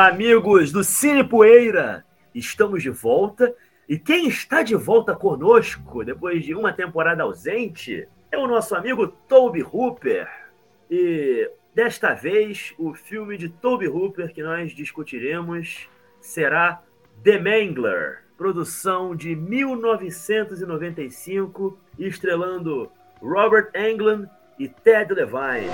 Olá, amigos do Cine Poeira! Estamos de volta e quem está de volta conosco depois de uma temporada ausente é o nosso amigo Toby Hooper. E desta vez o filme de Toby Hooper que nós discutiremos será The Mangler, produção de 1995, estrelando Robert Englund e Ted Levine.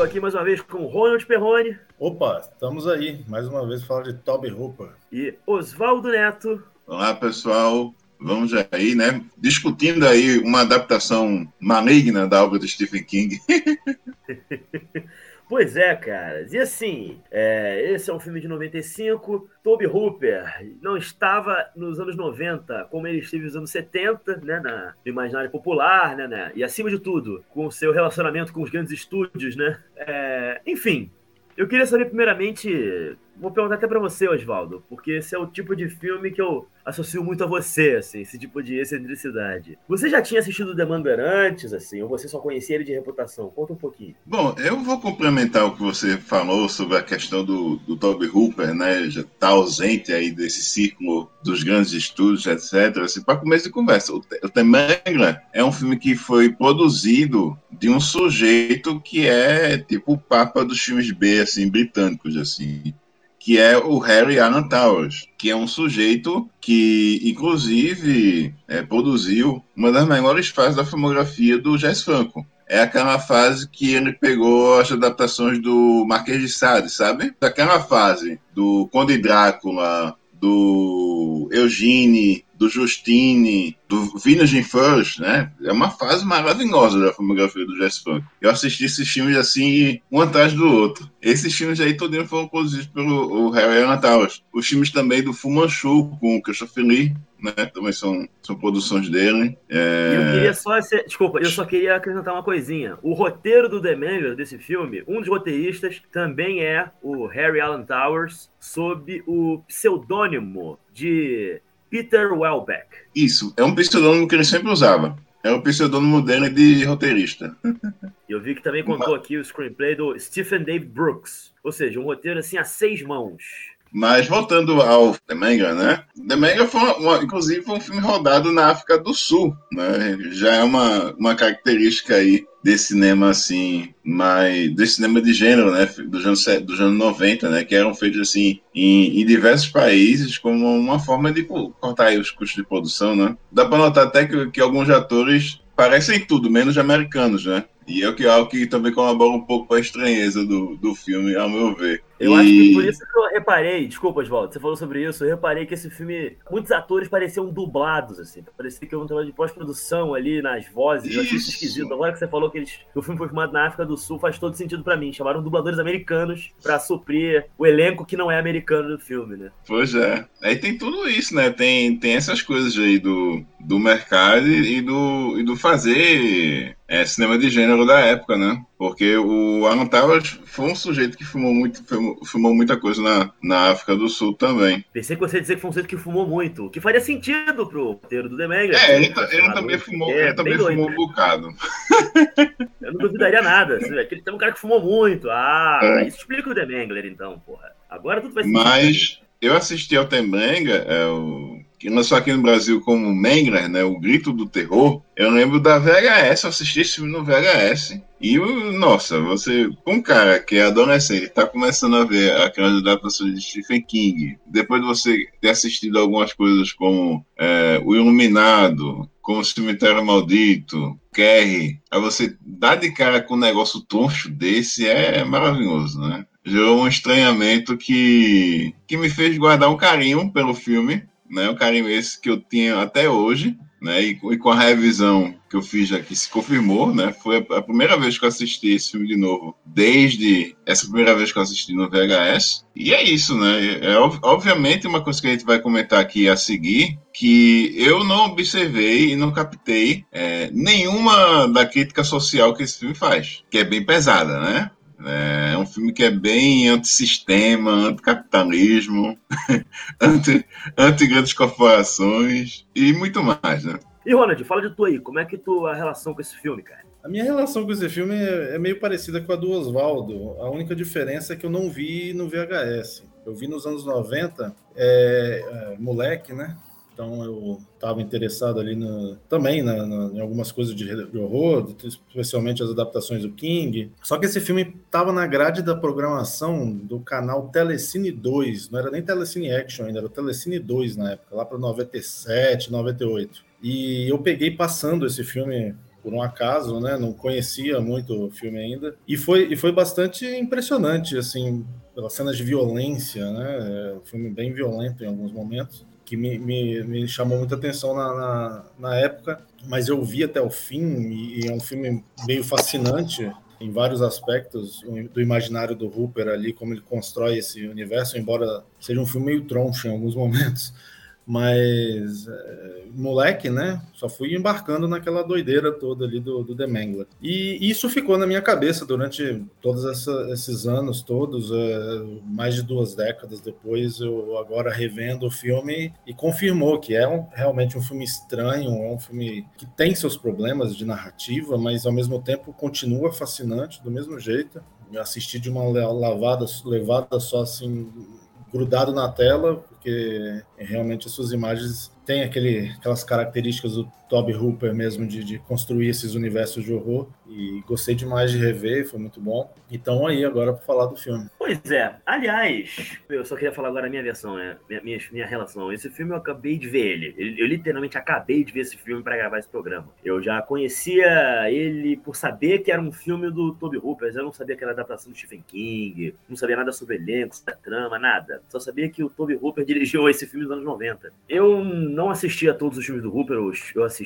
Estou aqui mais uma vez com Ronald Perrone. Opa, estamos aí, mais uma vez falar de Toby Hooper. E Oswaldo Neto. Olá, pessoal. Vamos aí, né? Discutindo aí uma adaptação maligna da obra de Stephen King. Pois é, cara. E assim, é, esse é um filme de 95. Toby Hooper não estava nos anos 90 como ele esteve nos anos 70, né, na, no imaginário popular, né, né, e acima de tudo, com o seu relacionamento com os grandes estúdios, né. É, enfim, eu queria saber primeiramente Vou perguntar até para você, Oswaldo, porque esse é o tipo de filme que eu associo muito a você, assim, esse tipo de excentricidade. Você já tinha assistido The Mangler antes, assim, ou você só conhecia ele de reputação? Conta um pouquinho. Bom, eu vou complementar o que você falou sobre a questão do, do Toby Hooper, né? Já tá ausente aí desse círculo dos grandes estúdios, etc. Assim, para começo de conversa, o, o The Mangler é um filme que foi produzido de um sujeito que é tipo o papa dos filmes B, assim, britânicos, assim que é o Harry Alan Towers, que é um sujeito que, inclusive, é, produziu uma das maiores fases da filmografia do Jazz Franco. É aquela fase que ele pegou as adaptações do Marquês de Sade, sabe? Aquela fase do Conde Drácula, do Eugene, do Justine, do Vintage First, né? É uma fase maravilhosa da filmografia do Jazz Funk. Eu assisti esses filmes assim, um atrás do outro. Esses filmes aí todos foram produzidos pelo Harry Alan Towers. Os filmes também do Fu Manchu, com o Christopher Lee, né? Também são, são produções dele. É... Eu queria só. Desculpa, eu só queria acrescentar uma coisinha. O roteiro do The Manger, desse filme, um dos roteiristas também é o Harry Alan Towers, sob o pseudônimo de Peter Welbeck. Isso, é um pseudônimo que ele sempre usava. É o pseudônimo dele de roteirista. Eu vi que também contou aqui o screenplay do Stephen Dave Brooks. Ou seja, um roteiro assim a seis mãos. Mas voltando ao The Manga, né? The Manga foi, uma, inclusive, foi um filme rodado na África do Sul, né? Já é uma, uma característica aí desse cinema, assim, mais... desse cinema de gênero, né? Dos anos, dos anos 90, né? Que eram feitos, assim, em, em diversos países como uma forma de cortar aí os custos de produção, né? Dá para notar até que, que alguns atores parecem tudo, menos americanos, né? E é o que, é que também colabora um pouco para a estranheza do, do filme, ao meu ver. Eu e... acho que por isso que eu reparei, desculpa, Oswaldo, você falou sobre isso, eu reparei que esse filme, muitos atores pareciam dublados, assim, parecia que eu um trabalho de pós-produção ali nas vozes, isso. eu achei isso esquisito. Agora que você falou que, eles, que o filme foi filmado na África do Sul, faz todo sentido para mim. Chamaram dubladores americanos para suprir o elenco que não é americano do filme, né? Pois é. Aí tem tudo isso, né? Tem, tem essas coisas aí do, do mercado e do, e do fazer é, cinema de gênero da época, né? Porque o Alan Towers foi um sujeito que filmou, muito, filmou, muita coisa na, na África do Sul também. Pensei que você ia dizer que foi um sujeito que fumou muito, o que faria sentido pro roteiro do Demegra. É, ele, ele também fumou, é, ele também fumou um bocado. Eu não duvidaria nada. Ele tem um cara que fumou muito. Ah, é. isso explica o Demengler, então, porra. Agora tudo vai ser. Mas eu assisti ao Tembenga, é, o que lançou aqui no Brasil como Mengler, né, o Grito do Terror, eu lembro da VHS, eu assisti esse filme no VHS. E, nossa, você, um cara que é adolescente, está começando a ver aquelas adaptações de Stephen King, depois de você ter assistido algumas coisas como é, O Iluminado, como Cemitério Maldito, Kerry, aí você dá de cara com um negócio toncho desse, é maravilhoso, né? Gerou um estranhamento que, que me fez guardar um carinho pelo filme, né? O carinho esse que eu tinha até hoje, né? E, e, com a revisão que eu fiz aqui se confirmou, né? Foi a, a, primeira vez que eu assisti esse filme de novo, desde essa primeira vez que eu assisti no VHS. E é isso, né? É obviamente uma coisa que a gente vai comentar aqui a seguir, que eu não observei e não captei é, nenhuma da crítica social que esse filme faz, que é bem pesada, né? É um filme que é bem antissistema, anticapitalismo, anti, anti grandes corporações e muito mais, né? E Ronald, fala de tu aí, como é que tu a relação com esse filme, cara? A minha relação com esse filme é, é meio parecida com a do Oswaldo. A única diferença é que eu não vi no VHS. Eu vi nos anos 90, é, é, moleque, né? Então eu estava interessado ali no, também na, na, em algumas coisas de, de, horror, especialmente as adaptações do King. Só que esse filme estava na grade da programação do canal Telecine 2, não era nem Telecine Action ainda, era o Telecine 2 na época, lá para 97, 98. E eu peguei passando esse filme por um acaso, né? Não conhecia muito o filme ainda. E foi, e foi bastante impressionante, assim, pelas cenas de violência, né? É um filme bem violento em alguns momentos, que me, me, me chamou muita atenção na, na, na, época, mas eu vi até o fim, e, é um filme meio fascinante em vários aspectos do imaginário do Hooper ali, como ele constrói esse universo, embora seja um filme meio troncho em alguns momentos mas é, moleque, né? Só fui embarcando naquela doideira toda ali do, do The Mangler. E isso ficou na minha cabeça durante todos essa, esses anos todos, é, mais de duas décadas depois, eu agora revendo o filme e confirmou que é um, realmente um filme estranho, é um filme que tem seus problemas de narrativa, mas ao mesmo tempo continua fascinante do mesmo jeito. Eu assisti de uma lavada, levada só assim grudado na tela, porque realmente as suas imagens têm aquele, aquelas características do Toby Hooper mesmo de, de, construir esses universos de horror e gostei demais de rever, foi muito bom. Então aí agora para falar do filme. Pois é, aliás, eu só queria falar agora a minha versão, né? minha, minha, minha relação. Esse filme eu acabei de ver ele. Eu, eu literalmente acabei de ver esse filme para gravar esse programa. Eu já conhecia ele por saber que era um filme do Toby Hooper, eu não sabia que era adaptação do Stephen King, não sabia nada sobre elenco, sobre a trama, nada. Só sabia que o Toby Hooper dirigiu esse filme nos anos 90. Eu não assisti a todos os filmes do Hooper, eu assisti,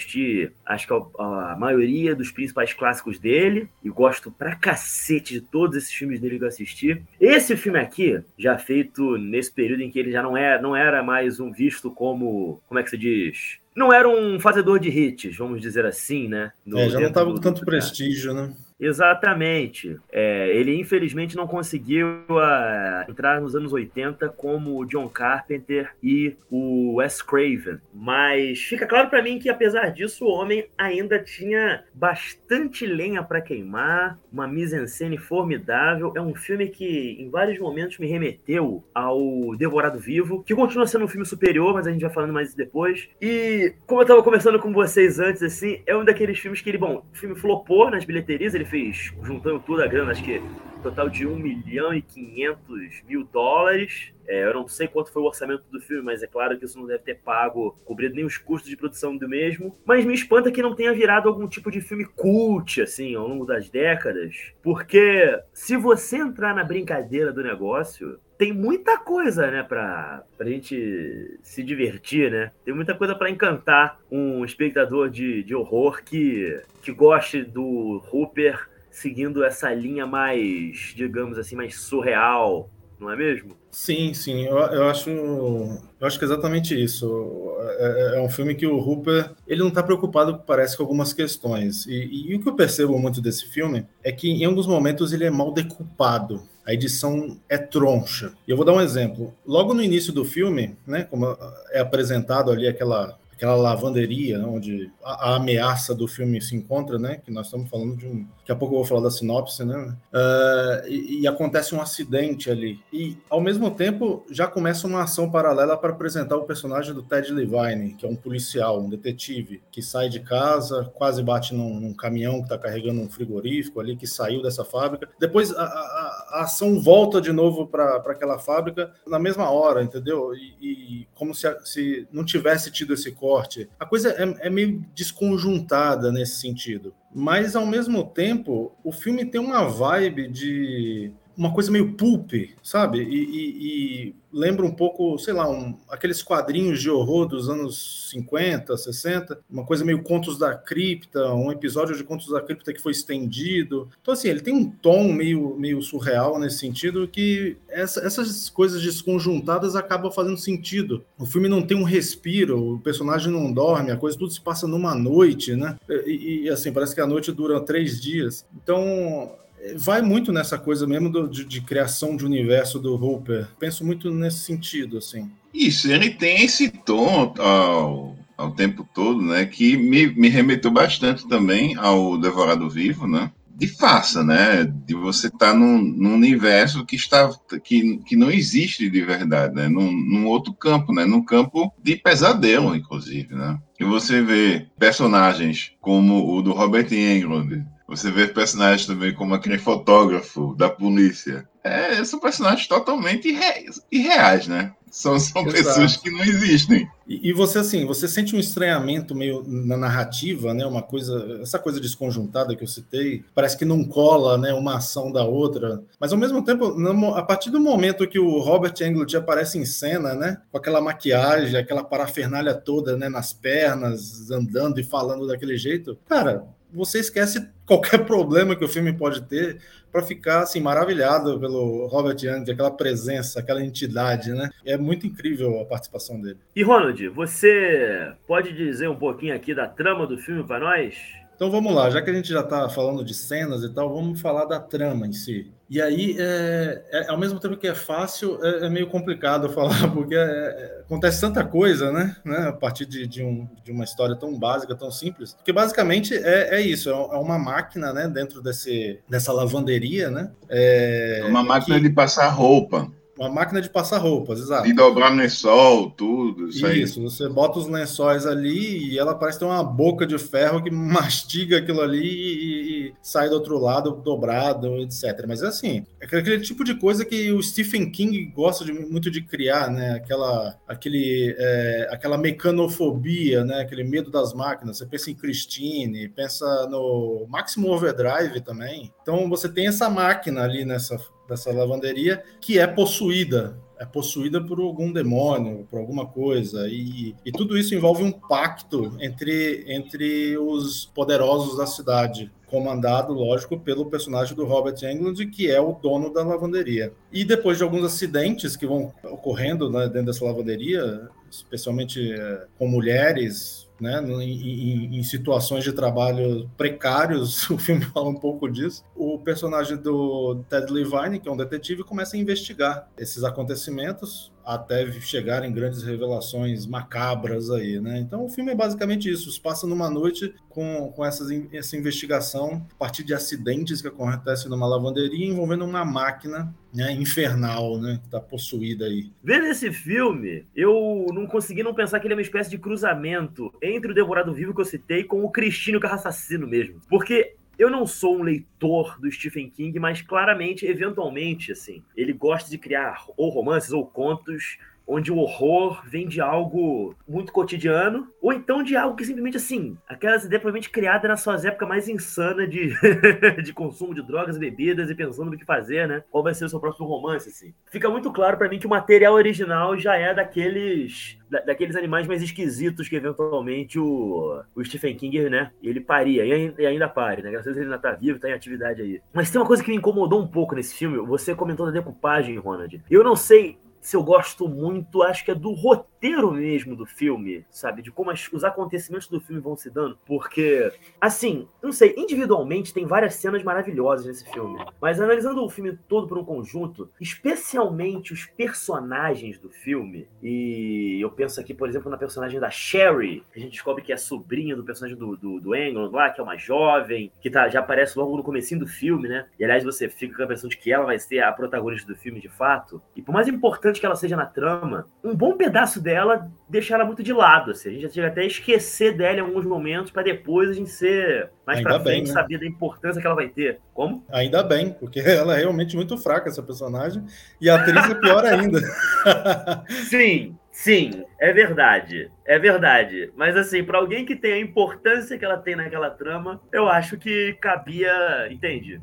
acho que a, a, maioria dos principais clássicos dele, e gosto pra cacete de todos esses filmes dele que eu assisti. Esse filme aqui, já feito nesse período em que ele já não, é, não era mais um visto como, como é que se diz? Não era um fazedor de hits, vamos dizer assim, né? No, é, já não tava com tanto prestígio, né? Exatamente. É, ele infelizmente não conseguiu uh, entrar nos anos 80 como o John Carpenter e o Wes Craven. Mas fica claro para mim que apesar disso o homem ainda tinha bastante lenha para queimar, uma mise-en-scène formidável. É um filme que em vários momentos me remeteu ao Devorado Vivo, que continua sendo um filme superior, mas a gente vai falando mais depois. E como eu tava conversando com vocês antes assim, é um daqueles filmes que ele, bom, o filme flopou nas bilheterias, ele fez, juntando toda a grana, acho que total de 1 milhão e 500 mil dólares. É, eu não sei quanto foi o orçamento do filme, mas é claro que isso não deve ter pago, cobrido nem os custos de produção do mesmo. Mas me espanta que não tenha virado algum tipo de filme cult, assim, ao longo das décadas. Porque se você entrar na brincadeira do negócio, tem muita coisa, né, pra, pra gente se divertir, né? Tem muita coisa para encantar um espectador de, de horror que, que goste do Hooper seguindo essa linha mais, digamos assim, mais surreal, não é mesmo? Sim, sim, eu, eu acho, eu acho que é exatamente isso. É, é, é um filme que o Hooper ele não está preocupado, parece, com algumas questões. E, e, e, o que eu percebo muito desse filme é que em alguns momentos ele é mal decupado. A edição é troncha. E eu vou dar um exemplo. Logo no início do filme, né, como é apresentado ali aquela aquela lavanderia né, onde a, a, ameaça do filme se encontra, né? Que nós estamos falando de um. Daqui a pouco eu vou falar da sinopse, né? Uh, e, e, acontece um acidente ali. E, ao mesmo tempo, já começa uma ação paralela para apresentar o personagem do Ted Levine, que é um policial, um detetive, que sai de casa, quase bate num, num caminhão que está carregando um frigorífico ali, que saiu dessa fábrica. Depois a, a, a ação volta de novo para aquela fábrica na mesma hora, entendeu? E, e como se, se não tivesse tido esse A coisa é, é meio desconjuntada nesse sentido. Mas, ao mesmo tempo, o filme tem uma vibe de uma coisa meio pulp, sabe? E, e, e, lembra um pouco, sei lá, um, aqueles quadrinhos de horror dos anos 50, 60, uma coisa meio Contos da Cripta, um episódio de Contos da Cripta que foi estendido. Então, assim, ele tem um tom meio, meio surreal nesse sentido que essa, essas coisas desconjuntadas acabam fazendo sentido. O filme não tem um respiro, o personagem não dorme, a coisa tudo se passa numa noite, né? E, e assim, parece que a noite dura três dias. Então, vai muito nessa coisa mesmo do, de, de, criação de universo do Hooper. Penso muito nesse sentido, assim. Isso, ele tem esse tom, ao tempo todo, né? Que me, me remeteu bastante também ao Devorado Vivo, né? De farsa, né? De você estar tá num, num, universo que está que, que não existe de verdade, né? Num, num outro campo, né? Num campo de pesadelo, inclusive, né? E você vê personagens como o do Robert Englund, você vê personagens também como aquele fotógrafo da polícia. É, são personagens totalmente irre irreais, né? São, são pessoas que não existem. E, e, você, assim, você sente um estranhamento meio na narrativa, né? Uma coisa, essa coisa desconjuntada que eu citei, parece que não cola, né? Uma ação da outra. Mas ao mesmo tempo, a partir do momento que o Robert Englund aparece em cena, né? Com aquela maquiagem, aquela parafernália toda, né? Nas pernas, andando e falando daquele jeito, cara, você esquece qualquer problema que o filme pode ter para ficar assim maravilhado pelo Robert Young, aquela presença, aquela entidade, né? É muito incrível a participação dele. E Ronald, você pode dizer um pouquinho aqui da trama do filme para nós? Então vamos lá, já que a gente já está falando de cenas e tal, vamos falar da trama em si. E aí, é, é, ao mesmo tempo que é fácil, é, é meio complicado falar, porque é, é, acontece tanta coisa, né? né a partir de, de, um, de, uma história tão básica, tão simples. Porque basicamente é, isso: é, uma máquina né, dentro desse, dessa lavanderia, né? É uma máquina que... de passar roupa. Uma máquina de passar roupas, exato. E dobrar lençol, tudo. Isso, isso você bota os lençóis ali e ela parece ter uma boca de ferro que mastiga aquilo ali e, e sai do outro lado dobrado, etc. Mas assim, é aquele tipo de coisa que o Stephen King gosta de, muito de criar, né? Aquela, aquele, é, aquela mecanofobia, né? Aquele medo das máquinas. Você pensa em Christine, pensa no Maximum Overdrive também. Então você tem essa máquina ali nessa dessa lavanderia, que é possuída, é possuída por algum demônio, por alguma coisa, e, e tudo isso envolve um pacto entre, entre os poderosos da cidade, comandado, lógico, pelo personagem do Robert Englund, que é o dono da lavanderia. E depois de alguns acidentes que vão ocorrendo né, dentro dessa lavanderia, especialmente é, com mulheres, né, em, em, situações de trabalho precários, o filme fala um pouco disso. O personagem do Ted Levine, que é um detetive, começa a investigar esses acontecimentos até chegarem grandes revelações macabras aí, né? Então o filme é basicamente isso, se passa numa noite com, com essas, essa investigação a partir de acidentes que acontecem numa lavanderia envolvendo uma máquina né, infernal, né, que tá possuída aí. Vendo esse filme, eu não consegui não pensar que ele é uma espécie de cruzamento entre o Devorado Vivo que eu citei com o Cristino Carro Assassino mesmo. Porque eu não sou um leitor do Stephen King, mas claramente, eventualmente, assim, ele gosta de criar ou romances ou contos onde o horror vem de algo muito cotidiano, ou então de algo que simplesmente assim, aquelas ideias provavelmente criadas nas suas épocas mais insanas de, de consumo de drogas e bebidas e pensando no que fazer, né? Qual vai ser o seu próximo romance, assim. Fica muito claro para mim que o material original já é daqueles da, daqueles animais mais esquisitos que eventualmente o, o Stephen King, né, ele paria, e, e ainda pare, né? Graças a Deus ele ainda tá vivo, tá em atividade aí. Mas tem uma coisa que me incomodou um pouco nesse filme, você comentou da decupagem, Ronald. Eu não sei se eu gosto muito, acho que é do roteiro mesmo do filme, sabe? De como as, os acontecimentos do filme vão se dando. Porque, assim, não sei, individualmente tem várias cenas maravilhosas nesse filme. Mas analisando o filme todo por um conjunto, especialmente os personagens do filme, e eu penso aqui, por exemplo, na personagem da Sherry, que a gente descobre que é sobrinha do personagem do, do, do lá, que é uma jovem, que tá, já aparece logo no comecinho do filme, né? E aliás, você fica com a impressão de que ela vai ser a protagonista do filme de fato. E por mais importante que ela seja na trama, um bom pedaço dela deixa ela muito de lado. Assim. A gente já chega até a esquecer dela em alguns momentos para depois a gente ser mais Ainda pra bem, frente, né? saber da importância que ela vai ter. Como? Ainda bem, porque ela é realmente muito fraca, essa personagem, e a atriz é pior ainda. sim, sim, é verdade. É verdade. Mas assim, para alguém que tem a importância que ela tem naquela trama, eu acho que cabia, entende?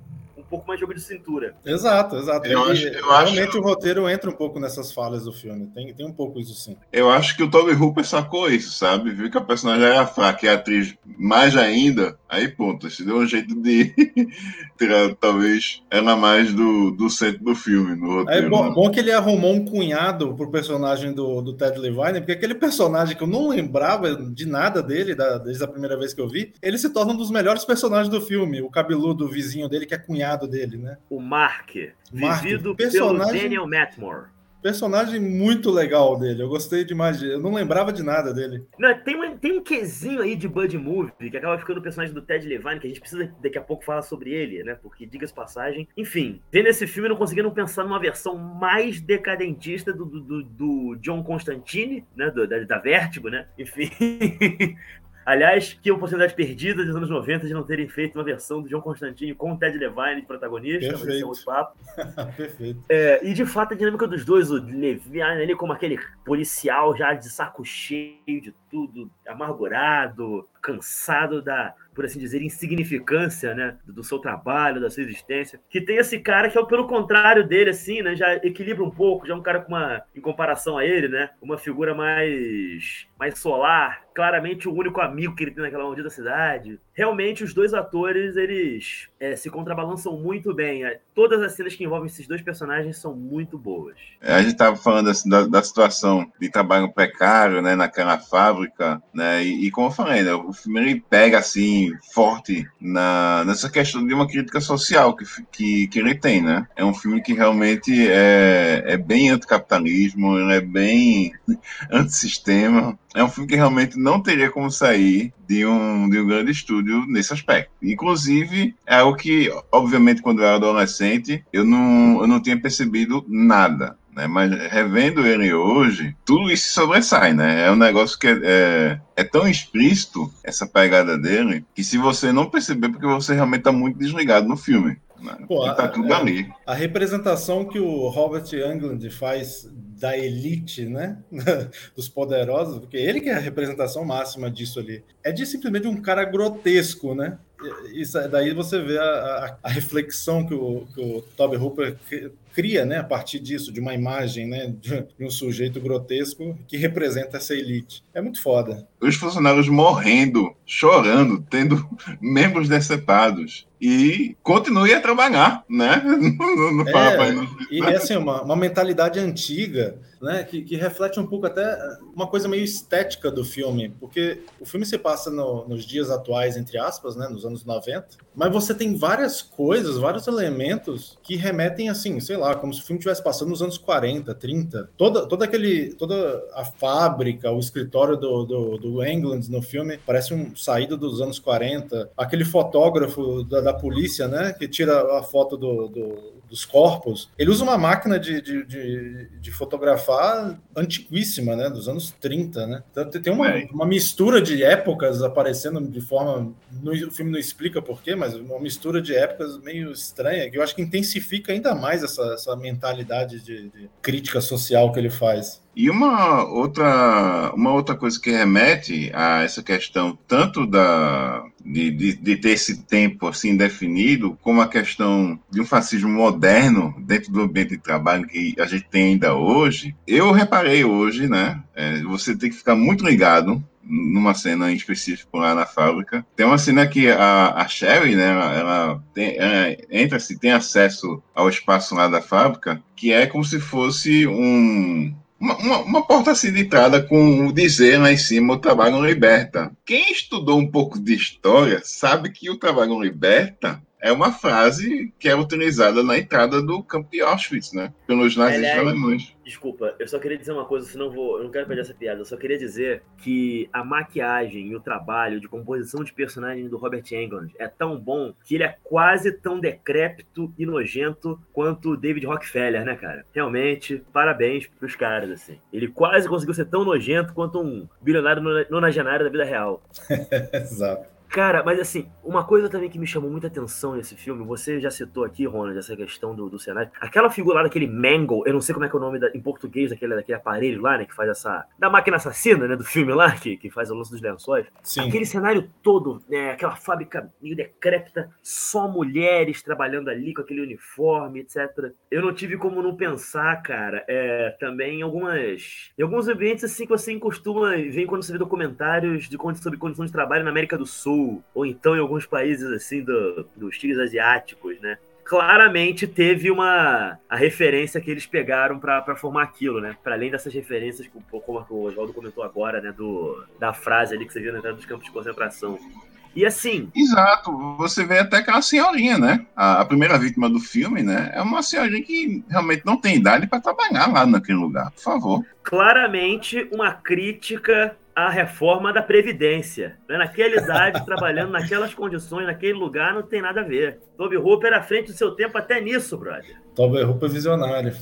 Pouco mais jogo de cintura. Exato, exato. Eu acho, eu realmente acho... o roteiro entra um pouco nessas falhas do filme. Tem, tem um pouco isso sim. Eu acho que o Toby Hooper sacou isso, sabe? Viu que a personagem era fraca e a atriz mais ainda. Aí, ponto. Se deu um jeito de tirar, talvez, ela mais do, do centro do filme, no roteiro. É bom, né? bom que ele arrumou um cunhado pro personagem do, do Ted Levine, porque aquele personagem que eu não lembrava de nada dele, da, desde a primeira vez que eu vi, ele se torna um dos melhores personagens do filme. O cabeludo vizinho dele, que é cunhado dele, né? O Mark, Mark vivido personagem... pelo Daniel Matmore. Personagem muito legal dele. Eu gostei demais. Eu não lembrava de nada dele. Não, tem, um, tem um quesinho aí de Bud Movie que acaba ficando o personagem do Ted Levine, que a gente precisa daqui a pouco falar sobre ele, né? Porque, diga-se passagem. Enfim, vendo esse filme, eu não consegui não pensar numa versão mais decadentista do, do, do John Constantine, né? Do, da, da Vertigo, né? Enfim. Aliás, que oportunidade perdida dos anos 90 de não terem feito uma versão do John Constantine com o Ted Levine de protagonista. Perfeito. Mas é outro papo. Perfeito. É, e de fato a dinâmica dos dois, o Levine ali como aquele policial já de saco cheio de tudo, amargurado, cansado da, por assim dizer, insignificância, né, do seu trabalho, da sua existência, que tem esse cara que é pelo contrário dele, assim, né, já equilibra um pouco, já é um cara com uma, em comparação a ele, né, uma figura mais, mais solar, claramente o único amigo que ele tem naquela maldita cidade. Realmente, os dois atores, eles é, se contrabalançam muito bem. É, todas as cenas que envolvem esses dois personagens são muito boas. É, a gente estava falando assim, da, da, situação de trabalho precário, né, naquela fábrica, né, e, e como eu falei, né, filme ele pega, assim, forte na, nessa questão de uma crítica social que, que, que ele tem, né. É um filme que realmente é, é bem anticapitalismo, ele é bem antissistema, é um filme que realmente não teria como sair de um, de um grande estúdio nesse aspecto. Inclusive, é algo que, obviamente, quando eu era adolescente, eu não, eu não tinha percebido nada. Né? Mas revendo ele hoje, tudo isso sobressai, né? É um negócio que é, é, é, tão explícito, essa pegada dele, que se você não perceber, porque você realmente está muito desligado no filme. Né? Pô, tá tudo a, ali. A representação que o Robert Englund faz da elite, né? Dos poderosos, porque ele que é a representação máxima disso ali. É de simplesmente um cara grotesco, né? Isso, daí você vê a, a, a reflexão que o, que o Toby Hooper cria, né, a partir disso, de uma imagem, né, de, um sujeito grotesco que representa essa elite. É muito foda. Os funcionários morrendo, chorando, tendo membros decepados e continue a trabalhar, né? No, no é, e é assim, uma, uma mentalidade antiga, né? Que, que, reflete um pouco até uma coisa meio estética do filme, porque o filme se passa no, nos dias atuais, entre aspas, né? Nos anos 90, mas você tem várias coisas, vários elementos que remetem assim, sei lá, como se o filme estivesse passando nos anos 40, 30. Toda, toda aquele, toda a fábrica, o escritório do, do, do England no filme parece um saído dos anos 40. Aquele fotógrafo da, da polícia, né, que tira a foto do, do dos corpos, ele usa uma máquina de, de, de, de, fotografar antiquíssima, né? Dos anos 30, né? Então tem uma, uma mistura de épocas aparecendo de forma. No, o filme não explica porquê, mas uma mistura de épocas meio estranha, que eu acho que intensifica ainda mais essa, essa mentalidade de, de crítica social que ele faz. E uma outra, uma outra coisa que remete a essa questão tanto da, de, de, de, ter esse tempo assim definido, como a questão de um fascismo moderno dentro do ambiente de trabalho que a gente tem ainda hoje, eu reparei hoje, né? É, você tem que ficar muito ligado numa cena em específico lá na fábrica. Tem uma cena que a, a Sherry, né, ela, ela, tem, ela entra, se tem acesso ao espaço lá da fábrica, que é como se fosse um, uma, uma, uma, porta assim de entrada com o dizer lá em cima, o trabalho liberta. Quem estudou um pouco de história sabe que o trabalho liberta é uma frase que é utilizada na entrada do campo de Auschwitz, né? Pelos nazis Aliás, alemães. Desculpa, eu só queria dizer uma coisa, senão eu, vou, eu não quero perder essa piada. Eu só queria dizer que a maquiagem e o trabalho de composição de personagem do Robert Englund é tão bom que ele é quase tão decrépito e nojento quanto o David Rockefeller, né, cara? Realmente, parabéns pros caras, assim. Ele quase conseguiu ser tão nojento quanto um bilionário nonagenário da vida real. Exato. Cara, mas assim, uma coisa também que me chamou muita atenção nesse filme, você já citou aqui, Ronald, essa questão do, do cenário. Aquela figura lá daquele Mangle, eu não sei como é que é o nome da, em português daquele, daquele aparelho lá, né? Que faz essa. Da máquina assassina, né? Do filme lá, que, que faz o lance dos lençóis. Sim. Aquele cenário todo, né? Aquela fábrica meio decrépita, só mulheres trabalhando ali com aquele uniforme, etc. Eu não tive como não pensar, cara, é, também em algumas. Em alguns ambientes assim que você costuma ver quando você vê documentários de, sobre condições de trabalho na América do Sul ou então em alguns países assim do, dos tigres asiáticos, né? Claramente teve uma a referência que eles pegaram para formar aquilo, né? Para além dessas referências, como o Oswaldo comentou agora, né? Do, da frase ali que você viu na entrada dos campos de concentração. E assim. Exato, você vê até aquela senhorinha, né? A, a, primeira vítima do filme, né? É uma senhorinha que realmente não tem idade para trabalhar lá naquele lugar, por favor. Claramente uma crítica à reforma da Previdência. Né? Naquela idade, trabalhando naquelas condições, naquele lugar, não tem nada a ver. Toby Hooper à frente do seu tempo até nisso, brother. Toby Hooper visionário.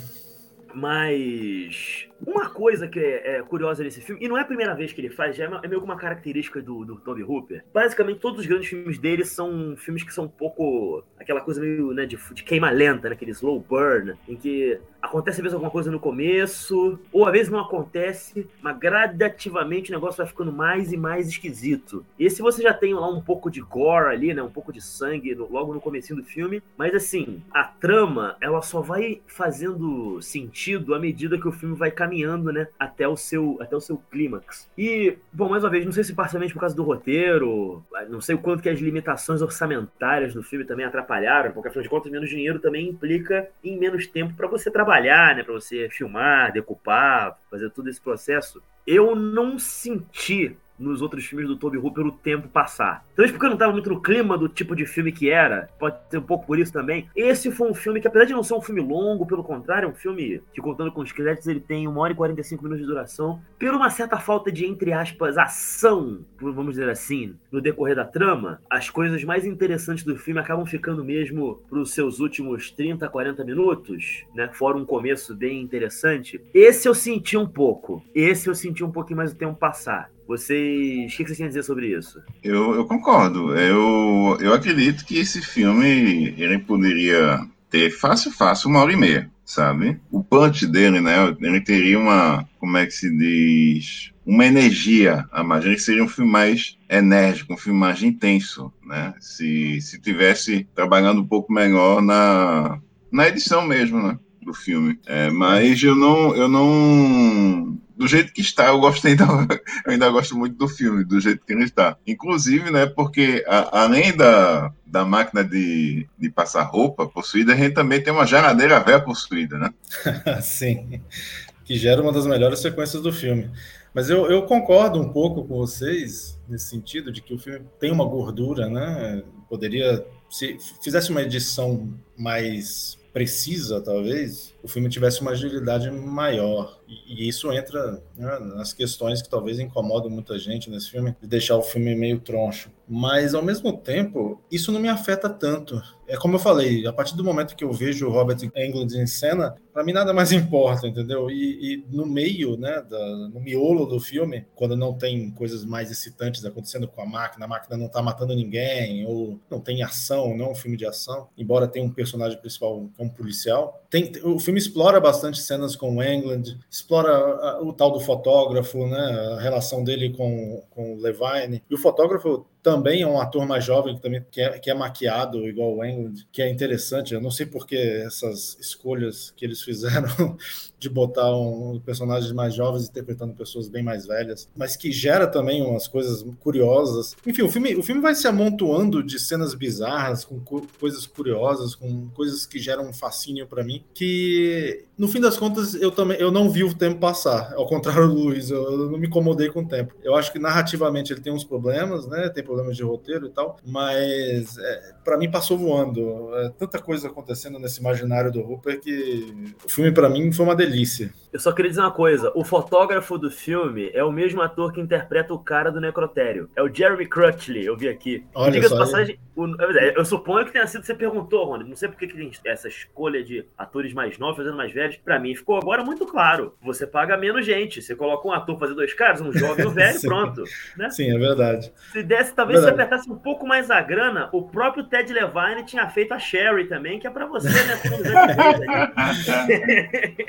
Mas uma coisa que é, é, curiosa nesse filme, e não é a primeira vez que ele faz, já é, é meio que uma característica do, do Toby Hooper. Basicamente, todos os grandes filmes dele são filmes que são um pouco aquela coisa meio né, de, de queima lenta, né, aquele slow burn, em que acontece às vezes alguma coisa no começo, ou às vezes não acontece, mas gradativamente o negócio vai ficando mais e mais esquisito. E se você já tem lá um pouco de gore ali, né, um pouco de sangue no, logo no começo do filme, mas assim, a trama, ela só vai fazendo sentido à medida que o filme vai caminhando caminhando, né, até o seu, até o seu clímax. E, bom, mais uma vez, não sei se parcialmente por causa do roteiro, não sei o quanto que as limitações orçamentárias do filme também atrapalharam, porque afinal de contas, menos dinheiro também implica em menos tempo para você trabalhar, né, para você filmar, decupar, fazer todo esse processo. Eu não senti nos outros filmes do Toby Hooper o tempo passar. Talvez porque eu não estava muito no clima do tipo de filme que era, pode ser um pouco por isso também. Esse foi um filme que, apesar de não ser um filme longo, pelo contrário, é um filme que, contando com os créditos, ele tem 1 hora e 45 minutos de duração. Por uma certa falta de, entre aspas, ação, vamos dizer assim, no decorrer da trama, as coisas mais interessantes do filme acabam ficando mesmo para os seus últimos 30, 40 minutos, né? Fora um começo bem interessante. Esse eu senti um pouco. Esse eu senti um pouquinho mais o tempo passar. Vocês. O que vocês têm a dizer sobre isso? Eu, eu concordo. Eu, eu acredito que esse filme ele poderia ter fácil, fácil uma hora e meia, sabe? O punch dele, né? Ele teria uma. Como é que se diz? Uma energia a mais. Ele seria um filme mais enérgico, um filme mais intenso, né? Se, se tivesse trabalhando um pouco melhor na, na edição mesmo, né? Do filme. É, mas eu não, eu não do jeito que está, eu gosto ainda, eu ainda gosto muito do filme, do jeito que ele está. Inclusive, né, porque a, além da, da máquina de, de passar roupa possuída, a gente também tem uma geladeira velha possuída, né? Sim, que gera uma das melhores sequências do filme. Mas eu, eu concordo um pouco com vocês nesse sentido de que o filme tem uma gordura, né? Poderia se fizesse uma edição mais precisa, talvez, o filme tivesse uma agilidade maior. E, e isso entra né, nas questões que talvez incomodam muita gente nesse filme, de deixar o filme meio troncho. Mas, ao mesmo tempo, isso não me afeta tanto. É como eu falei, a partir do momento que eu vejo o Robert Englund em cena, para mim nada mais importa, entendeu? E, e no meio, né, da, no miolo do filme, quando não tem coisas mais excitantes acontecendo com a máquina, a máquina não tá matando ninguém, ou não tem ação, não é um filme de ação, embora tenha um personagem principal que é um policial. Tem, o filme explora bastante cenas com o Englund, explora o tal do fotógrafo, né, a relação dele com, com o Levine. E o fotógrafo também é um ator mais jovem que também que é, que é maquiado igual o Englund, que é interessante. Eu não sei por que essas escolhas que eles fizeram de botar um personagens mais jovens interpretando pessoas bem mais velhas, mas que gera também umas coisas curiosas. Enfim, o filme, o filme vai se amontoando de cenas bizarras, com co coisas curiosas, com coisas que geram um fascínio para mim, que no fim das contas eu também eu não vi o tempo passar. Ao contrário do Luiz, eu, eu não me incomodei com o tempo. Eu acho que narrativamente ele tem uns problemas, né? Tem problemas de roteiro e tal, mas é, para mim passou voando. É, tanta coisa acontecendo nesse imaginário do Hooper que o filme para mim foi uma delícia. Eu só queria dizer uma coisa: o fotógrafo do filme é o mesmo ator que interpreta o cara do necrotério. É o Jeremy Crutchley, eu vi aqui. Olha Diga passagem, o, eu suponho que tenha sido, você perguntou, Rony, não sei por que tem essa escolha de atores mais novos fazendo mais velhos. Para mim ficou agora muito claro. Você paga menos gente. Você coloca um ator fazer dois caras, um jovem e um velho, pronto. Né? Sim, é verdade. Se desse, talvez verdade. se apertasse um pouco mais a grana, o próprio Ted Levine tinha feito a Sherry também, que é para você, né?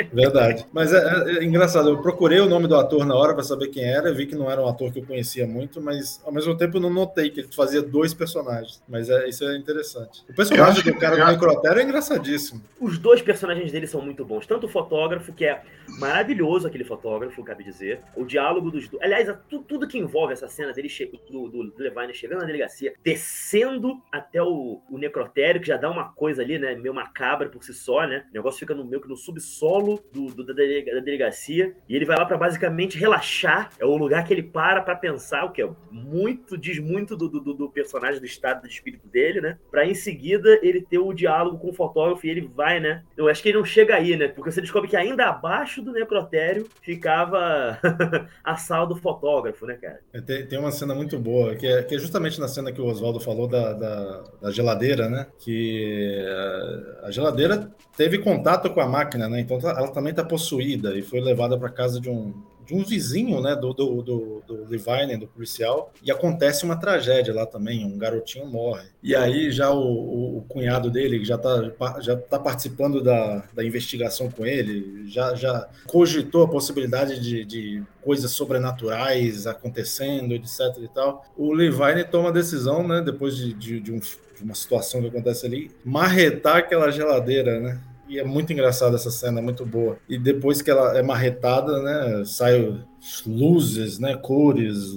verdade. Mas é, é, é, engraçado, eu procurei o nome do ator na hora para saber quem era, vi que não era um ator que eu conhecia muito, mas ao mesmo tempo eu não notei que ele fazia dois personagens. Mas mas é, isso é interessante. O personagem do cara do necrotério é engraçadíssimo. Os dois personagens dele são muito bons. Tanto o fotógrafo, que é maravilhoso aquele fotógrafo, cabe dizer. O diálogo dos dois. Aliás, tudo, tudo, que envolve essa cena dele do, do Levine chegando na delegacia, descendo até o, o necrotério, que já dá uma coisa ali, né? Meio macabra por si só, né? O negócio fica no meio que no subsolo do, do da, da, delegacia. E ele vai lá para basicamente relaxar. É o lugar que ele para para pensar, o que é muito, diz muito do, do, do personagem, do estado de espírito dele, né? Pra em seguida ele ter o diálogo com o fotógrafo e ele vai, né? Eu acho que ele não chega aí, né? Porque você descobre que ainda abaixo do necrotério ficava a sala do fotógrafo, né, cara? É, tem, tem uma cena muito boa, que é, que é justamente na cena que o Oswaldo falou da, da, da, geladeira, né? Que a, a geladeira teve contato com a máquina, né? Então ela também está possuída e foi levada para casa de um, de um vizinho, né, do, do, do, do Levine, do policial, e acontece uma tragédia lá também, um garotinho morre. E aí já o, o, cunhado dele, que já está já tá participando da, da investigação com ele, já, já cogitou a possibilidade de, de coisas sobrenaturais acontecendo, etc e tal. O Levine toma a decisão, né, depois de, de, de, um, de uma situação que acontece ali, marretar aquela geladeira, né? E é muito engraçada essa cena, é muito boa. E depois que ela é marretada, né, sai luzes, né, cores,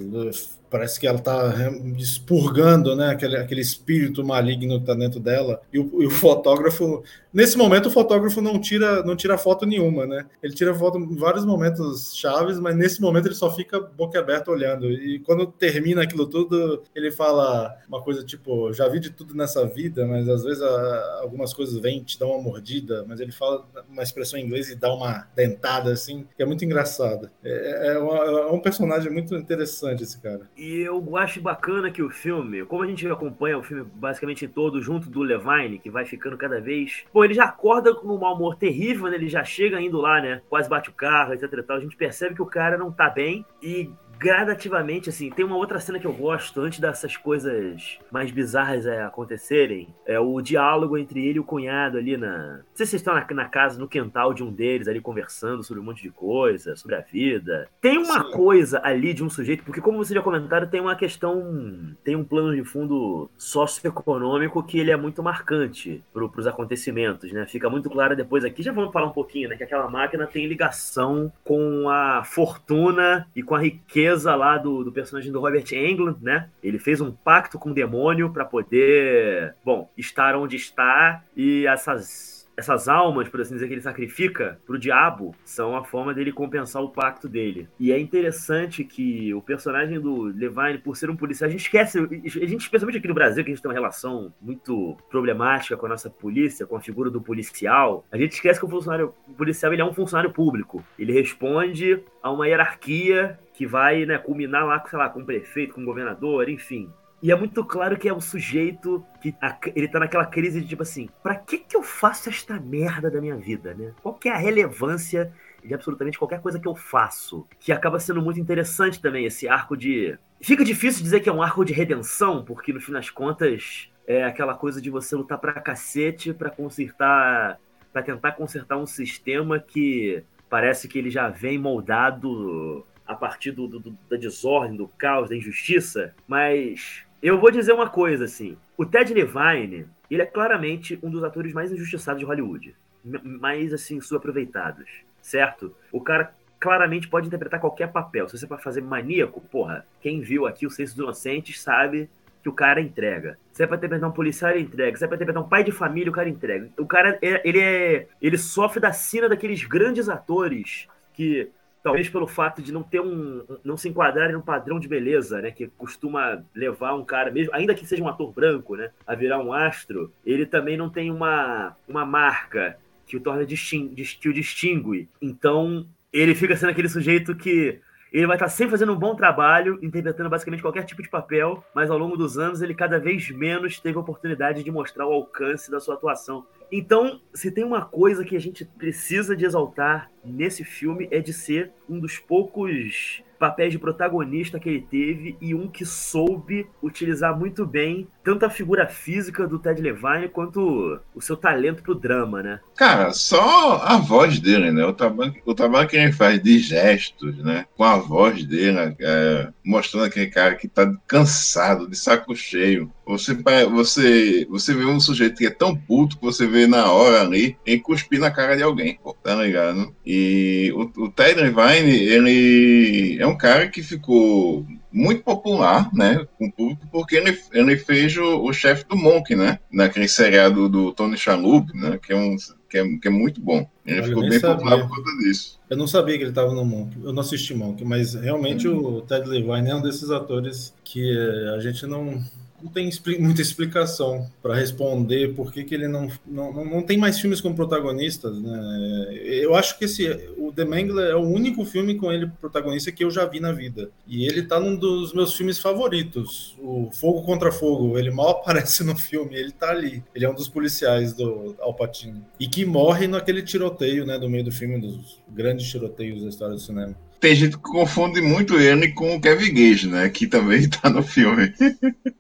parece que ela está expurgando né, aquele, aquele espírito maligno que está dentro dela. E o, e o, fotógrafo, nesse momento, o fotógrafo não tira, não tira foto nenhuma, né? Ele tira foto em vários momentos chaves, mas nesse momento ele só fica boca aberta olhando. E quando termina aquilo tudo, ele fala uma coisa tipo: já vi de tudo nessa vida, mas às vezes a, algumas coisas vêm te dão uma mordida. Mas ele fala uma expressão em inglês e dá uma dentada assim, que é muito engraçada. É, é, é um personagem muito interessante esse cara. E eu acho bacana que o filme, como a gente acompanha o filme basicamente todo junto do Levine, que vai ficando cada vez. Pô, ele já acorda com um mau humor terrível, né? Ele já chega indo lá, né? Quase bate o carro, etc tal. A gente percebe que o cara não tá bem. E gradativamente, assim, tem uma outra cena que eu gosto, antes dessas coisas mais bizarras é, acontecerem, é o diálogo entre ele e o cunhado ali na. Não sei se vocês estão na, na, casa, no quintal de um deles, ali conversando sobre um monte de coisa, sobre a vida. Tem uma Sim. coisa ali de um sujeito, porque como vocês já comentaram, tem uma questão, tem um plano de fundo socioeconômico que ele é muito marcante para os acontecimentos, né? Fica muito claro depois aqui, já vamos falar um pouquinho, né? Que aquela máquina tem ligação com a fortuna e com a riqueza lá do, do personagem do Robert Englund, né? Ele fez um pacto com o demônio para poder, bom, estar onde está e essas essas almas, por assim dizer, que ele sacrifica pro diabo, são a forma dele compensar o pacto dele. E é interessante que o personagem do Levine, por ser um policial, a gente esquece, a gente, especialmente aqui no Brasil, que a gente tem uma relação muito problemática com a nossa polícia, com a figura do policial, a gente esquece que o funcionário o policial ele é um funcionário público. Ele responde a uma hierarquia que vai né, culminar lá, sei lá, com o prefeito, com o governador, enfim. E é muito claro que é um sujeito que a, ele tá naquela crise de tipo assim, pra que que eu faço esta merda da minha vida, né? Qual que é a relevância de absolutamente qualquer coisa que eu faço? Que acaba sendo muito interessante também, esse arco de... Fica difícil dizer que é um arco de redenção, porque no fim das contas é aquela coisa de você lutar pra cacete pra consertar... para tentar consertar um sistema que parece que ele já vem moldado a partir do, do, da desordem, do caos, da injustiça, mas eu vou dizer uma coisa assim: o Ted Levine, ele é claramente um dos atores mais injustiçados de Hollywood, mais assim subaproveitados, certo? O cara claramente pode interpretar qualquer papel. Se você para fazer maníaco, porra, quem viu aqui o Senso dos Inocentes sabe que o cara entrega. Se é pra interpretar um policial, ele entrega. Se é pra interpretar um pai de família, o cara entrega. O cara, ele é. Ele sofre da sina daqueles grandes atores que talvez pelo fato de não ter um não se enquadrar em um padrão de beleza, né, que costuma levar um cara mesmo, ainda que seja um ator branco, né, a virar um astro, ele também não tem uma uma marca que o torna disting, que o distingue. Então, ele fica sendo aquele sujeito que ele vai estar sempre fazendo um bom trabalho, interpretando basicamente qualquer tipo de papel, mas ao longo dos anos ele cada vez menos teve a oportunidade de mostrar o alcance da sua atuação. Então, se tem uma coisa que a gente precisa de exaltar nesse filme é de ser um dos poucos papéis de protagonista que ele teve e um que soube utilizar muito bem tanto a figura física do Ted Levine quanto o seu talento pro drama, né? Cara, só a voz dele, né? O trabalho, o trabalho que ele faz de gestos, né? Com a voz dele, é, mostrando aquele cara que tá cansado, de saco cheio. Você, você, você vê um sujeito que é tão puto que você vê na hora ali em cuspir na cara de alguém, pô, tá ligado? E o, o Ted Levine, ele é um cara que ficou muito popular, né, com o público, porque ele, ele fez o, o chefe do Monk, né, naquele seriado do Tony Shalhoub, né, que é um que é, que é muito bom. Ele Olha, ficou bem sabia. popular por conta disso. Eu não sabia que ele estava no Monk, eu não assisti Monk, mas realmente uhum. o Ted Levine é um desses atores que a gente não não tem muita explicação para responder por que, que ele não, não, não tem mais filmes com protagonistas. Né? Eu acho que esse, o The Mangler é o único filme com ele protagonista que eu já vi na vida. E ele está num dos meus filmes favoritos, o Fogo contra Fogo. Ele mal aparece no filme, ele está ali. Ele é um dos policiais do Alpatino. E que morre naquele tiroteio né, do meio do filme, dos grandes tiroteios da história do cinema tem gente que confunde muito ele com o Kevin Gage, né? Que também está no filme.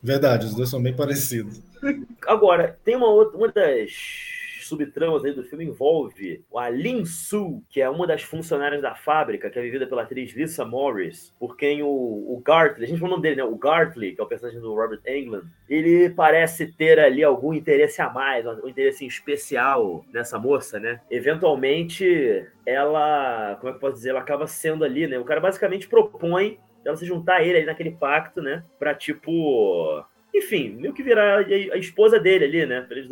Verdade, os dois são bem parecidos. Agora, tem uma outra, uma das subtramas aí do filme envolve a Lin Su, que é uma das funcionárias da fábrica, que é vivida pela atriz Lisa Morris, por quem o, o Gartley, a gente falou o nome dele, né? O Gartley, que é o personagem do Robert Englund, ele parece ter ali algum interesse a mais, um interesse especial nessa moça, né? Eventualmente, ela, como é que eu posso dizer, ela acaba sendo ali, né? O cara basicamente propõe ela se juntar a ele ali naquele pacto, né? Pra, tipo, enfim, meio que virar a, esposa dele ali, né? Pra eles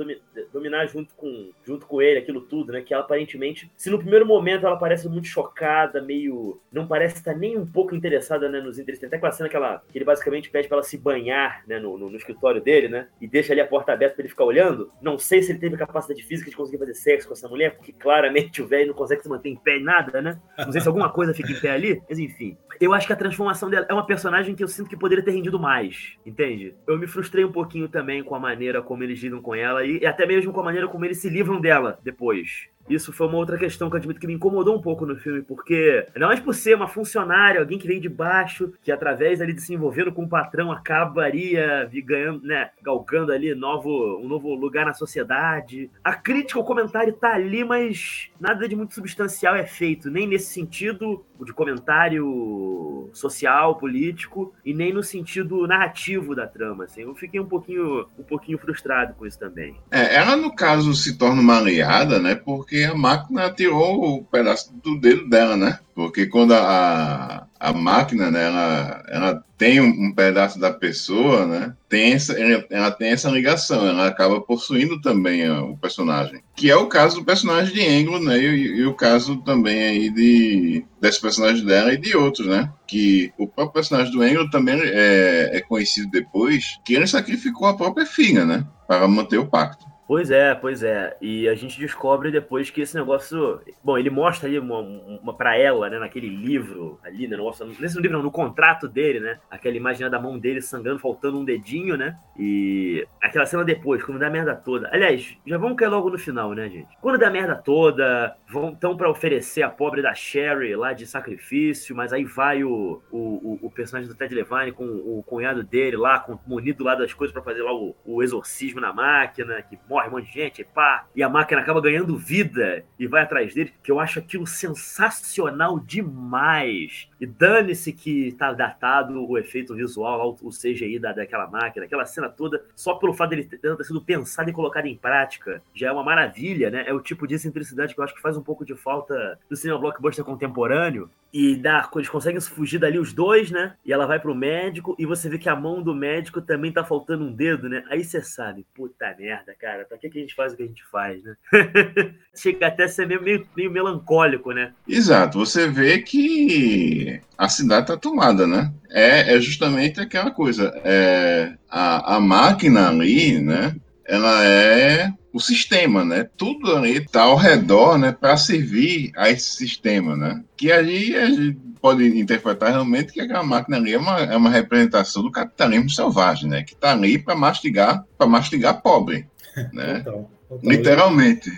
dominar junto com, junto com ele aquilo tudo, né? Que ela aparentemente, se no primeiro momento ela parece muito chocada, meio. não parece estar nem um pouco interessada né, nos interesses. Tem até aquela cena que, ela, que ele basicamente pede pra ela se banhar né, no, no, no, escritório dele, né? E deixa ali a porta aberta pra ele ficar olhando. Não sei se ele teve capacidade física de conseguir fazer sexo com essa mulher, porque claramente o velho não consegue se manter em pé em nada, né? Não sei se alguma coisa fica em pé ali, mas enfim. Eu acho que a transformação dela é uma personagem que eu sinto que poderia ter rendido mais, entende? Eu me frustrei um pouquinho também com a maneira como eles lidam com ela e até mesmo com a maneira como eles se livram dela depois. Isso foi uma outra questão que eu admito que me incomodou um pouco no filme, porque, não mais por ser uma funcionária, alguém que vem de baixo, que através ali de se envolvendo com o patrão acabaria ganhando, né, galgando ali novo, um novo lugar na sociedade. A crítica, o comentário tá ali, mas nada de muito substancial é feito, nem nesse sentido de comentário social, político, e nem no sentido narrativo da trama, assim. Eu fiquei um pouquinho, um pouquinho frustrado com isso também. É, ela, no caso, se torna uma aliada, né, porque a máquina tirou o pedaço do dedo dela, né? Porque quando a, a máquina, né, ela, ela tem um, pedaço da pessoa, né? Tem essa, ela tem essa ligação, ela acaba possuindo também o personagem. Que é o caso do personagem de Anglo, né? E, e, o caso também aí de desse personagem dela e de outros, né? Que o próprio personagem do Anglo também é, é conhecido depois que ele sacrificou a própria filha, né? Para manter o pacto. Pois é, pois é. E a gente descobre depois que esse negócio. Bom, ele mostra ali uma, uma pra ela, né, naquele livro ali, né? Nossa, nesse livro não, no contrato dele, né? Aquela imagem da mão dele sangrando, faltando um dedinho, né? E aquela cena depois, quando dá merda toda. Aliás, já vamos cair logo no final, né, gente? Quando dá merda toda, vão tão para oferecer a pobre da Sherry lá de sacrifício, mas aí vai o, o, o personagem do Ted Levine com o cunhado dele lá, com, munido lá das coisas para fazer lá o, o exorcismo na máquina, que morre um monte de gente, pá, e a máquina acaba ganhando vida e vai atrás dele, que eu acho aquilo sensacional demais. E dane-se que tá datado o efeito visual, o CGI da, daquela máquina, aquela cena toda, só pelo fato dele ter, ter sido pensado e colocado em prática, já é uma maravilha, né? É o tipo de excentricidade que eu acho que faz um pouco de falta do cinema blockbuster contemporâneo, e dá, eles conseguem fugir dali os dois, né? E ela vai pro médico e você vê que a mão do médico também tá faltando um dedo, né? Aí você sabe, puta merda, cara, pra que, que a gente faz o que a gente faz, né? Chega até a ser meio, meio, meio, melancólico, né? Exato, você vê que a cidade tá tomada, né? É, é justamente aquela coisa, é, a, a máquina ali, né? Ela é o sistema, né? Tudo ali está ao redor, né, para servir a esse sistema, né? Que ali a gente pode interpretar realmente que aquela máquina ali é uma, é uma representação do capitalismo selvagem, né? Que está ali para mastigar, para mastigar pobre, né? Então. Literalmente.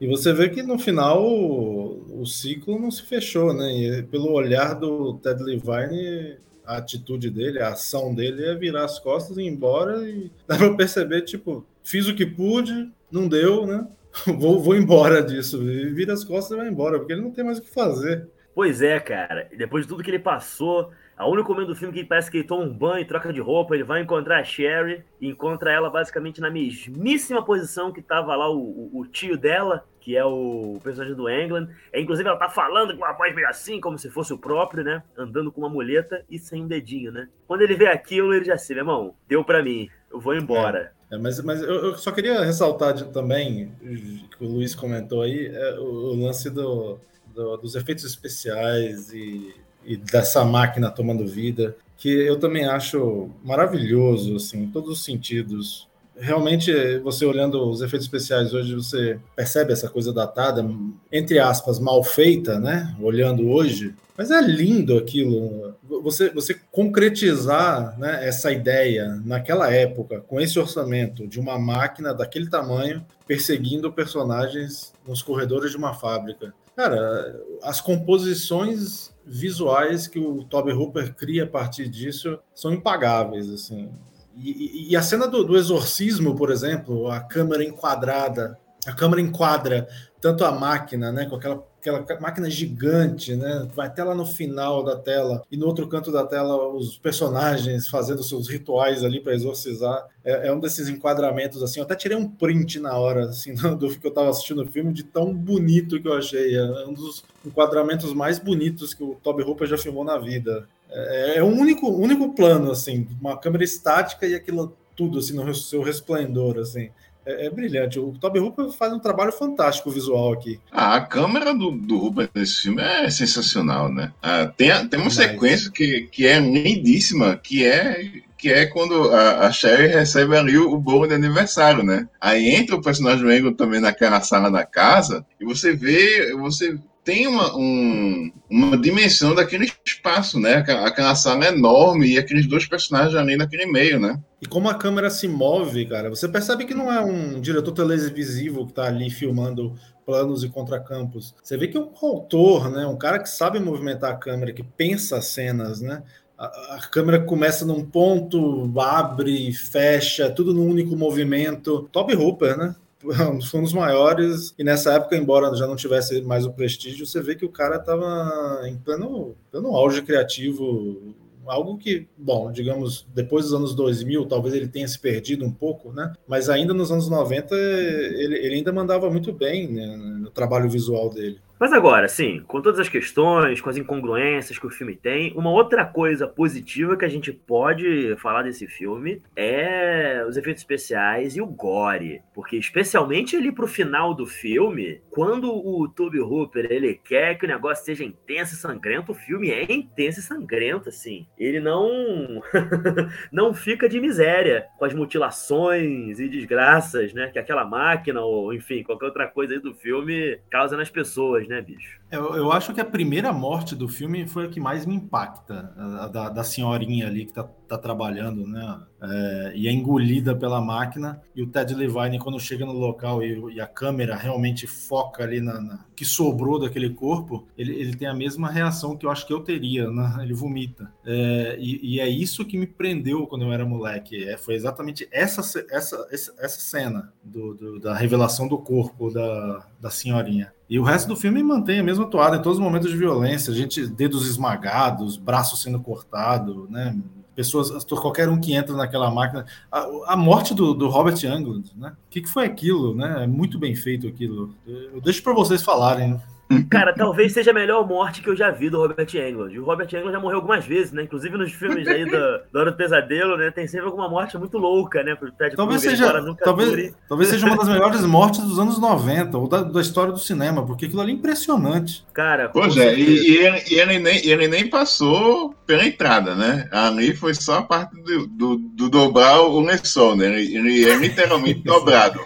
E você vê que no final o, o, ciclo não se fechou, né? E pelo olhar do Ted Levine, a atitude dele, a ação dele é virar as costas e ir embora. E dá pra perceber, tipo, fiz o que pude, não deu, né? Vou, vou embora disso. E vira as costas e vai embora, porque ele não tem mais o que fazer. Pois é, cara. Depois de tudo que ele passou, a único momento do filme que parece que ele toma um banho, troca de roupa, ele vai encontrar a Sherry e encontra ela basicamente na mesmíssima posição que tava lá o, o, o tio dela, que é o personagem do England. É, inclusive, ela tá falando com uma voz meio assim, como se fosse o próprio, né? Andando com uma muleta e sem um dedinho, né? Quando ele vê aquilo, ele já se, meu irmão, deu para mim, eu vou embora. É, mas mas eu, eu, só queria ressaltar de, também, que o Luiz comentou aí, é, o, o, lance do, do, dos efeitos especiais e, e, dessa máquina tomando vida, que eu também acho maravilhoso, assim, em todos os sentidos realmente, você olhando os efeitos especiais hoje, você percebe essa coisa datada, entre aspas, mal feita, né? Olhando hoje. Mas é lindo aquilo. Você, você concretizar né, essa ideia naquela época, com esse orçamento de uma máquina daquele tamanho, perseguindo personagens nos corredores de uma fábrica. Cara, as composições visuais que o Toby Hooper cria a partir disso são impagáveis, assim. E, e, a cena do, do, exorcismo, por exemplo, a câmera enquadrada, a câmera enquadra tanto a máquina, né, com aquela, aquela máquina gigante, né, vai até lá no final da tela e no outro canto da tela os personagens fazendo seus rituais ali para exorcizar. É, é, um desses enquadramentos assim. Eu até tirei um print na hora assim do que eu estava assistindo o filme de tão bonito que eu achei. É um dos enquadramentos mais bonitos que o Toby Hooper já filmou na vida. É, é um único, único plano, assim, uma câmera estática e aquilo tudo, assim, no seu resplendor, assim. É, é, brilhante. O Toby Hooper faz um trabalho fantástico visual aqui. Ah, a câmera do, do Hooper nesse filme é sensacional, né? Ah, tem, tem uma Mas... sequência que, que é lindíssima, que é que é quando a, a Sherry recebe ali o, o bolo de aniversário, né? Aí entra o personagem do também naquela sala da casa e você vê, você tem uma, um, uma dimensão daquele espaço, né? Aquela sala enorme e aqueles dois personagens ali naquele meio, né? E como a câmera se move, cara, você percebe que não é um diretor televisivo que está ali filmando planos e contracampos. Você vê que é um autor, né? Um cara que sabe movimentar a câmera, que pensa as cenas, né? A, a câmera começa num ponto, abre, fecha, tudo num único movimento. Top Hooper, né? foi um dos maiores, e nessa época, embora já não tivesse mais o prestígio, você vê que o cara estava em pleno, pleno auge criativo, algo que, bom, digamos, depois dos anos 2000, talvez ele tenha se perdido um pouco, né? Mas ainda nos anos 90, ele, ele ainda mandava muito bem né, no trabalho visual dele. Mas agora, sim, com todas as questões, com as incongruências que o filme tem, uma outra coisa positiva que a gente pode falar desse filme é os efeitos especiais e o gore. Porque especialmente ali pro final do filme, quando o Toby Hooper ele quer que o negócio seja intenso e sangrento, o filme é intenso e sangrento, assim. Ele não não fica de miséria com as mutilações e desgraças, né, que aquela máquina ou enfim, qualquer outra coisa aí do filme causa nas pessoas, né, bicho? Eu, eu acho que a primeira morte do filme foi a que mais me impacta, a, da, da senhorinha ali que tá, tá trabalhando, né? É, e é engolida pela máquina. E o Ted Levine, quando chega no local e, e a câmera realmente foca ali na, na, que sobrou daquele corpo, ele, ele tem a mesma reação que eu acho que eu teria, né? Ele vomita. É, e, e, é isso que me prendeu quando eu era moleque. É, foi exatamente essa, essa, essa cena do, do, da revelação do corpo da, da senhorinha. E o resto do filme mantém a mesma toada em todos os momentos de violência, gente dedos esmagados, braços sendo cortado, né? Pessoas, qualquer um que entra naquela máquina, a, a morte do, do, Robert Englund, né? O que, que foi aquilo, né? É muito bem feito aquilo. Eu deixo para vocês falarem. Cara, talvez seja a melhor morte que eu já vi do Robert Englund. O Robert Englund já morreu algumas vezes, né? Inclusive nos filmes aí do, do Hora do Pesadelo, né? Tem sempre alguma morte muito louca, né? talvez seja, talvez, talvez seja uma das melhores mortes dos anos 90, ou da, da, história do cinema, porque aquilo ali é impressionante. Cara, Pois é, e, e, ele, e, ele, nem, ele nem passou pela entrada, né? Ali foi só a parte do, do, do dobrar o lençol, né? Ele, ele é literalmente dobrado.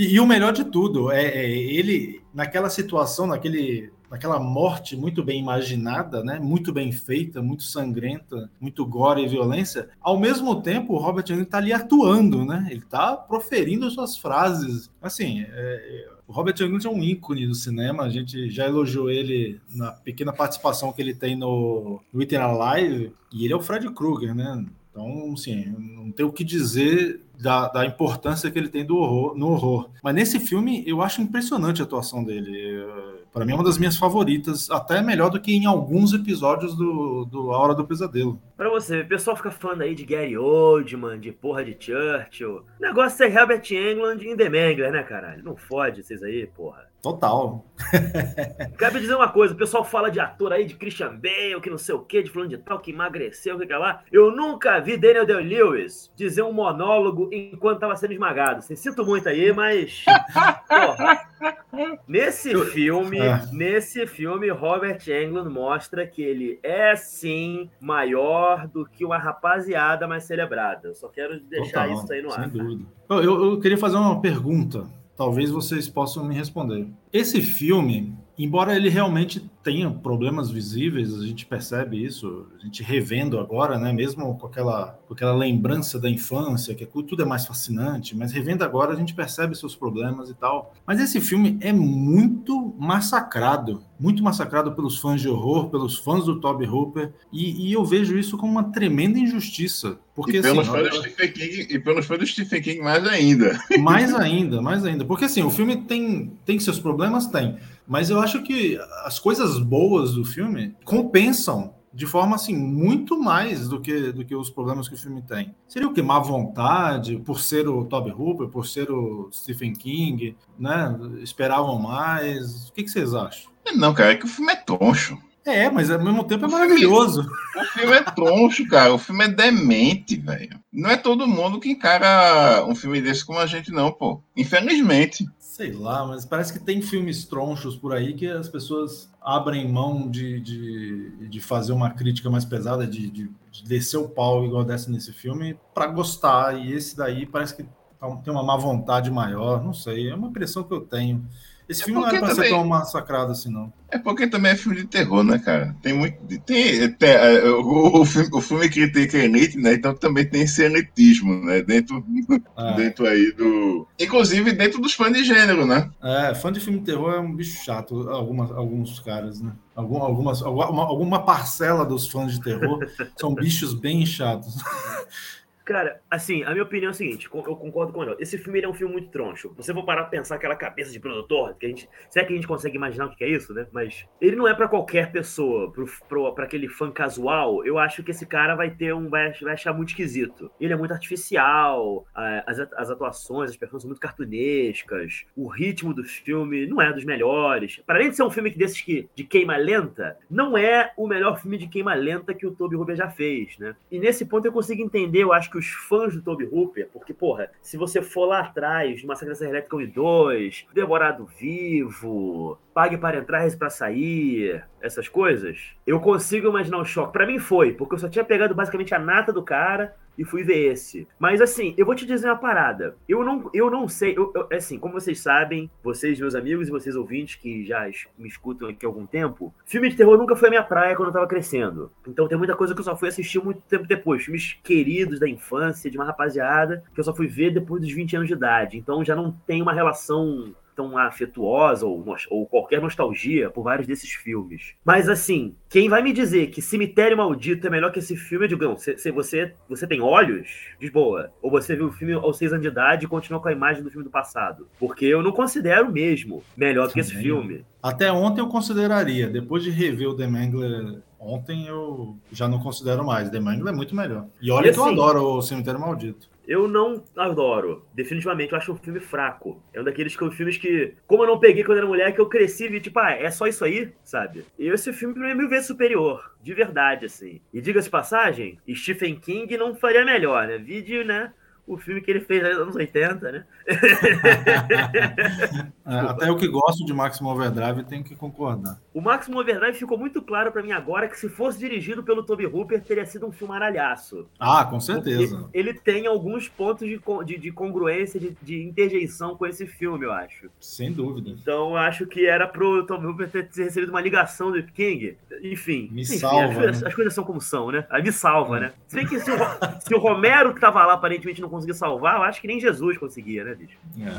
E, e, o melhor de tudo é, é, ele naquela situação, naquele, naquela morte muito bem imaginada, né? Muito bem feita, muito sangrenta, muito gore e violência. Ao mesmo tempo, o Robert Downey está ali atuando, né? Ele está proferindo suas frases. Assim, é, O Robert Englund é um ícone do cinema. A gente já elogiou ele na pequena participação que ele tem no, Item Alive. E ele é o Fred Krueger, né? Então, assim, não tem o que dizer da, da, importância que ele tem do horror, no horror. Mas nesse filme, eu acho impressionante a atuação dele. Para mim, é uma das minhas favoritas, até melhor do que em alguns episódios do, do A Hora do Pesadelo. Pra você, o pessoal fica falando aí de Gary Oldman, de porra de Churchill. O negócio é Herbert Englund em The Mangler, né, caralho? Não fode vocês aí, porra. Total. Quero dizer uma coisa: o pessoal fala de ator aí, de Christian Bale, que não sei o que, de falando de tal, que emagreceu, que, que lá. Eu nunca vi Daniel Day-Lewis dizer um monólogo enquanto estava sendo esmagado. Você sinto muito aí, mas. Porra, nesse filme, é. nesse filme, Robert Englund mostra que ele é sim maior do que uma rapaziada mais celebrada. Eu só quero deixar Total, isso aí no ar. Sem dúvida. Eu, eu queria fazer uma pergunta talvez vocês possam me responder. Esse filme, embora ele realmente tenha problemas visíveis, a gente percebe isso, a gente revendo agora, né? Mesmo com aquela, com aquela lembrança da infância, que tudo é mais fascinante, mas revendo agora a gente percebe seus problemas e tal. Mas esse filme é muito massacrado, muito massacrado pelos fãs de horror, pelos fãs do Toby Hooper, e, e eu vejo isso como uma tremenda injustiça. Porque, e, pelos assim, fãs do Stephen King, e pelos fãs do Stephen King mais ainda. Mais ainda, mais ainda. Porque assim, o filme tem, tem seus problemas? Tem. Mas eu acho que as coisas boas do filme compensam de forma assim muito mais do que do que os problemas que o filme tem. Seria o que má vontade por ser o Toby Hooper, por ser o Stephen King, né? Esperavam mais. O que, que vocês acham? Não, cara, é que o filme é toncho. É, mas ao mesmo tempo é maravilhoso. o filme é troncho, cara. O filme é demente, velho. Não é todo mundo que encara um filme desse como a gente, não, pô. Infelizmente. Sei lá, mas parece que tem filmes tronchos por aí que as pessoas abrem mão de, de, de fazer uma crítica mais pesada, de, de, de descer o pau igual dessa nesse filme, para gostar. E esse daí parece que tá tem uma má vontade maior, não sei, é uma impressão que eu tenho. Esse é filme não era pra também... ser tão massacrado assim, não. É porque também é filme de terror, né, cara? Tem muito. Tem, tem é, o, o, filme, o filme critica né? Então também tem esse né? Dentro, é. dentro aí do. Inclusive dentro dos fãs de gênero, né? É, fã de filme de terror é um bicho chato, algumas, alguns caras, né? Algum, algumas, alguma, alguma parcela dos fãs de terror são bichos bem chatos. Cara, assim, a minha opinião é a seguinte, eu concordo com o Esse filme é um filme muito troncho. Você for parar pra pensar aquela cabeça de produtor, que a gente. Será que a gente consegue imaginar o que é isso, né? Mas ele não é para qualquer pessoa, pro, pro, pra aquele fã casual. Eu acho que esse cara vai ter um. Vai, vai achar muito esquisito. Ele é muito artificial, as, as atuações, as pessoas são muito cartunescas, o ritmo do filme não é dos melhores. Para além de ser um filme desses que, de queima lenta, não é o melhor filme de queima lenta que o Toby Hooper já fez, né? E nesse ponto eu consigo entender, eu acho que os fãs do Toby Hooper, porque, porra, se você for lá atrás, Massacre da Elétrica 1 e 2, Devorado Vivo, Pague para entrar, reze para sair, essas coisas, eu consigo imaginar o choque. Para mim foi, porque eu só tinha pegado basicamente a nata do cara e fui ver esse. Mas assim, eu vou te dizer uma parada. Eu não, eu não sei, eu, eu, assim, como vocês sabem, vocês, meus amigos e vocês ouvintes que já me escutam aqui há algum tempo, filme de terror nunca foi a minha praia quando eu tava crescendo. Então tem muita coisa que eu só fui assistir muito tempo depois. Filmes queridos da infância, de uma rapaziada, que eu só fui ver depois dos 20 anos de idade. Então já não tem uma relação tão afetuosa ou, ou qualquer nostalgia por vários desses filmes. Mas assim, quem vai me dizer que Cemitério Maldito é melhor que esse filme, eu digo, não, se, se você, você tem olhos, de boa. Ou você viu o filme aos seis anos de idade e continua com a imagem do filme do passado. Porque eu não considero mesmo melhor do que esse filme. Até ontem eu consideraria. Depois de rever o The Mangler ontem, eu já não considero mais. The Mangler é muito melhor. E olha e que assim, eu adoro o Cemitério Maldito. Eu não adoro. Definitivamente, eu acho um filme fraco. É um daqueles filmes que, como eu não peguei quando era mulher, que eu cresci e vi, tipo, ah, é só isso aí, sabe? E esse filme, pra mim, é mil vezes superior. De verdade, assim. E diga-se passagem, Stephen King não faria melhor, né? Vídeo, né? O filme que ele fez nos anos 80, né? é, até eu que gosto de Máximo Overdrive tenho que concordar. O Máximo Overdrive ficou muito claro para mim agora que se fosse dirigido pelo Toby Hooper, teria sido um filme aralhaço. Ah, com certeza. Ele, tem alguns pontos de, de, de congruência, de, de, interjeição com esse filme, eu acho. Sem dúvida. Então eu acho que era pro Toby Hooper ter recebido uma ligação do King. Enfim. Me enfim, salva. As, coisas, né? as coisas são como são, né? Aí me salva, é. né? Se bem que se o, se o Romero que tava lá aparentemente não conseguir salvar, eu acho que nem Jesus conseguia, né, bicho? É.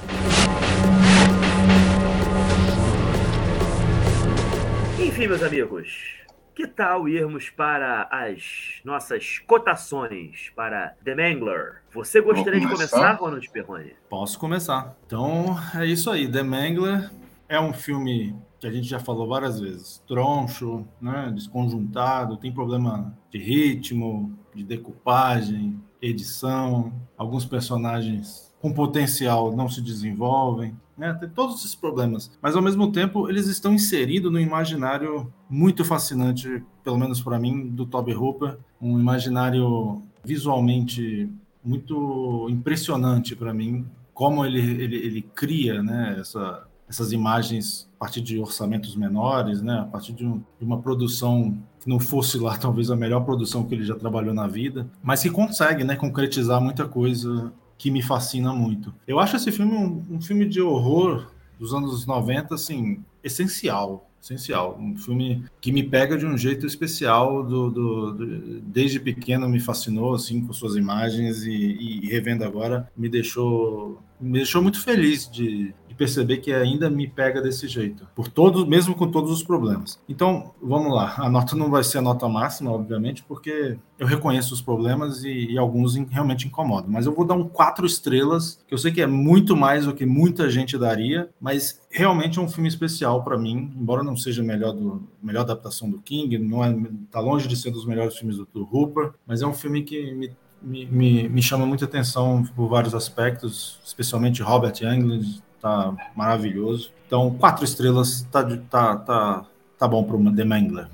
Enfim, meus amigos, que tal irmos para as nossas cotações para The Mangler? Você gostaria de começar, Ronald Perrone? Posso começar. Então, é isso aí. The Mangler é um filme que a gente já falou várias vezes. Troncho, né? desconjuntado, tem problema de ritmo, de decupagem, edição, alguns personagens com potencial não se desenvolvem, né? Tem todos esses problemas. Mas ao mesmo tempo, eles estão inseridos no imaginário muito fascinante, pelo menos para mim, do Toby Hooper, um imaginário visualmente muito impressionante para mim, como ele, ele, ele cria, né, essa, essas imagens a partir de orçamentos menores, né, a partir de, um, de, uma produção que não fosse lá talvez a melhor produção que ele já trabalhou na vida, mas que consegue, né, concretizar muita coisa que me fascina muito. Eu acho esse filme um, um filme de horror dos anos 90, assim, essencial essencial. Um filme que me pega de um jeito especial, do, do, do, desde pequeno me fascinou, assim, com suas imagens e, e, revendo agora, me deixou, me deixou muito feliz de, perceber que ainda me pega desse jeito, por todos, mesmo com todos os problemas. Então, vamos lá. A nota não vai ser a nota máxima, obviamente, porque eu reconheço os problemas e, e alguns realmente incomodam. Mas eu vou dar um quatro estrelas, que eu sei que é muito mais do que muita gente daria, mas realmente é um filme especial para mim, embora não seja melhor do melhor adaptação do King, não é tá longe de ser dos melhores filmes do, do Hooper, mas é um filme que me me, me, me, chama muita atenção por vários aspectos, especialmente Robert Englund, tá maravilhoso. Então, quatro estrelas tá, tá, tá, tá bom para o The Mangler.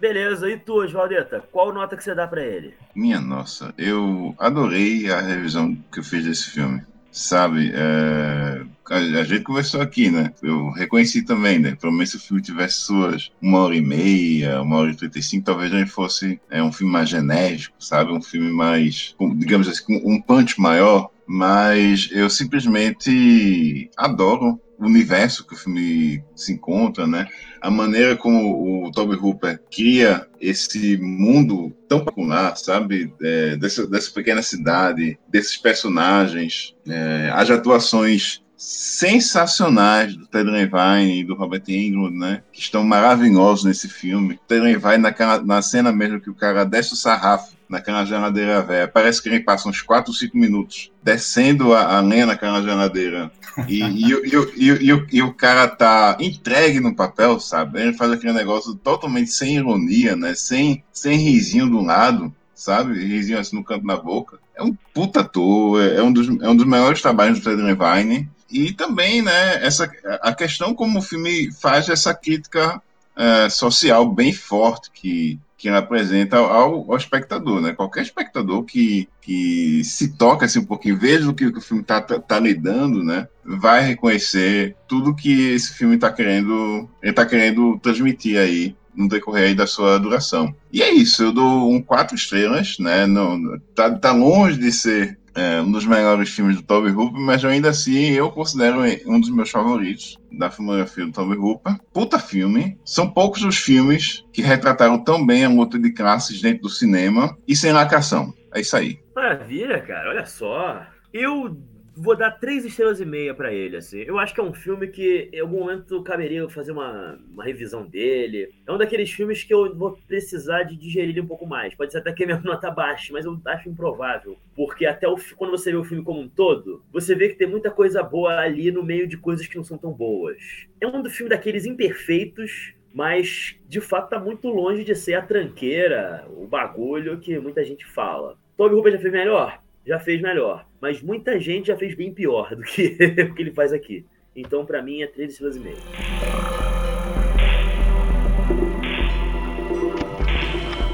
Beleza, e tu, Osvaldeta? Qual nota que você dá para ele? Minha nossa, eu adorei a revisão que eu fiz desse filme. Sabe, é... a gente conversou aqui, né? Eu reconheci também, né? Pelo menos se o filme tivesse suas uma hora e meia, uma hora e trinta e cinco, talvez a gente fosse é, um filme mais genérico, sabe? Um filme mais, digamos assim, com um punch maior mas eu simplesmente adoro o universo que o filme se encontra, né? A maneira como o Toby Hooper cria esse mundo tão popular, sabe? É, dessa, dessa, pequena cidade, desses personagens, é, as atuações sensacionais do Ted Levine e do Robert Englund, né? Que estão maravilhosos nesse filme. Ted Levine na cena mesmo que o cara desce o sarrafo naquela geladeira velha. Parece que ele passa uns 4, 5 minutos descendo a, a lenha naquela geladeira. E, e, e, e, o cara tá entregue no papel, sabe? Ele faz aquele negócio totalmente sem ironia, né? Sem, sem risinho do lado, sabe? Risinho assim no canto da boca. É um puta ator, é, é um dos, é um dos maiores trabalhos do Ted Levine. E também, né, essa, a questão como o filme faz essa crítica é, social bem forte que que apresenta ao, ao, espectador, né? Qualquer espectador que, que se toca assim um pouquinho, veja o que, o filme está tá, tá lidando, né? Vai reconhecer tudo que esse filme está querendo, ele tá querendo transmitir aí no decorrer aí da sua duração. E é isso, eu dou um quatro estrelas, né? Não, tá, tá longe de ser é, um dos melhores filmes do Toby Hooper, mas ainda assim eu considero um dos meus favoritos da filmografia do Toby Hooper. Puta filme. São poucos os filmes que retrataram tão bem a luta de classes dentro do cinema e sem lacração. É isso aí. Maravilha, cara. Olha só. Eu vou dar três estrelas e meia para ele, assim. Eu acho que é um filme que em algum momento caberia fazer uma, uma revisão dele. É um daqueles filmes que eu vou precisar de digerir ele um pouco mais. Pode ser até que a minha nota baixe, mas eu acho improvável. Porque até o, quando você vê o filme como um todo, você vê que tem muita coisa boa ali no meio de coisas que não são tão boas. É um do filme daqueles imperfeitos, mas de fato tá muito longe de ser a tranqueira, o bagulho que muita gente fala. Toby Hooper já fez melhor? Já fez melhor mas muita gente já fez bem pior do que o que ele faz aqui. Então, para mim, é 3 estrelas e meio.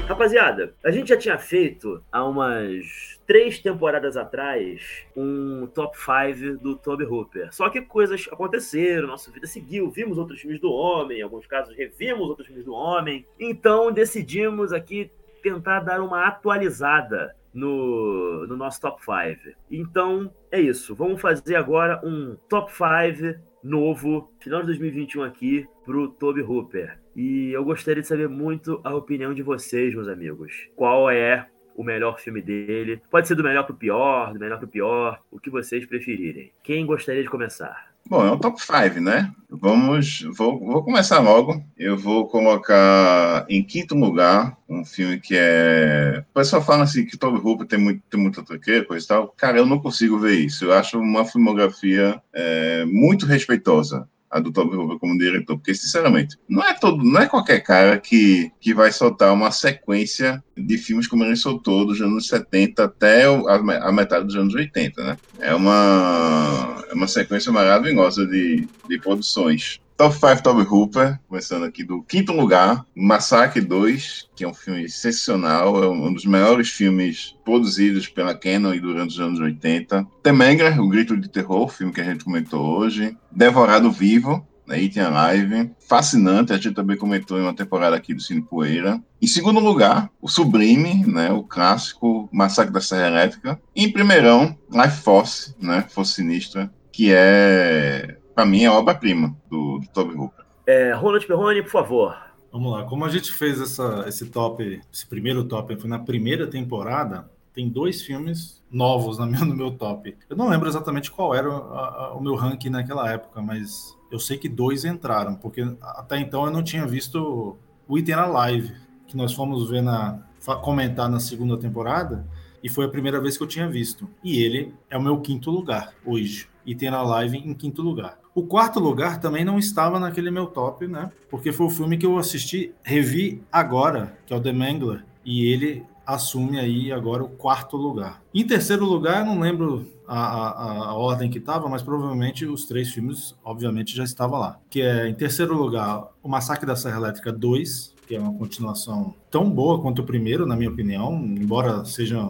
Rapaziada, a gente já tinha feito há umas três temporadas atrás um top 5 do Toby Hooper. Só que coisas aconteceram, nossa vida seguiu, vimos outros filmes do Homem, em alguns casos revimos outros filmes do Homem. Então decidimos aqui tentar dar uma atualizada no, no nosso top 5. Então é isso. Vamos fazer agora um top 5 novo, final de 2021 aqui, pro Toby Hooper. E eu gostaria de saber muito a opinião de vocês, meus amigos. Qual é o melhor filme dele? Pode ser do melhor pro pior, do melhor pro pior, o que vocês preferirem. Quem gostaria de começar? Bom, é um top 5, né? Vamos, vou, vou começar logo. Eu vou colocar em quinto lugar um filme que é. O pessoal fala assim que Toby Hooper tem, muito, tem muita tranqueira, coisa e tal. Cara, eu não consigo ver isso. Eu acho uma filmografia é, muito respeitosa a do Toby Hooper como diretor, porque sinceramente não é todo, não é qualquer cara que, que vai soltar uma sequência de filmes como ele soltou dos anos 70 até a, metade dos anos 80, né? É uma é uma sequência maravilhosa de, de produções. Top 5 Toby Hooper, começando aqui do quinto lugar, Massacre 2, que é um filme sensacional, é um dos melhores filmes produzidos pela Canon e durante os anos 80. The Mangler, O Grito de Terror, filme que a gente comentou hoje. Devorado Vivo, né, Item Alive. Fascinante, a gente também comentou em uma temporada aqui do Cine Poeira. Em segundo lugar, o Sublime, né, o clássico Massacre da Serra Elétrica. E em primeirão, Life Force, né, Força Sinistra, que é para mim, é a obra-prima do, do Toby Hooper. É, Ronald Perrone, por favor. Vamos lá, como a gente fez essa, esse top, esse primeiro top foi na primeira temporada, tem dois filmes novos no meu, no meu top. Eu não lembro exatamente qual era a, a, o meu ranking naquela época, mas eu sei que dois entraram, porque até então eu não tinha visto o Item Live, que nós fomos ver na comentar na segunda temporada, e foi a primeira vez que eu tinha visto. E ele é o meu quinto lugar hoje, Item Live em quinto lugar. O quarto lugar também não estava naquele meu top, né? Porque foi o filme que eu assisti, revi agora, que é o The Mangler, e ele assume aí agora o quarto lugar. Em terceiro lugar, não lembro a, a, a ordem que estava, mas provavelmente os três filmes, obviamente, já estavam lá. Que é, em terceiro lugar, O Massacre da Serra Elétrica 2, que é uma continuação tão boa quanto o primeiro, na minha opinião, embora seja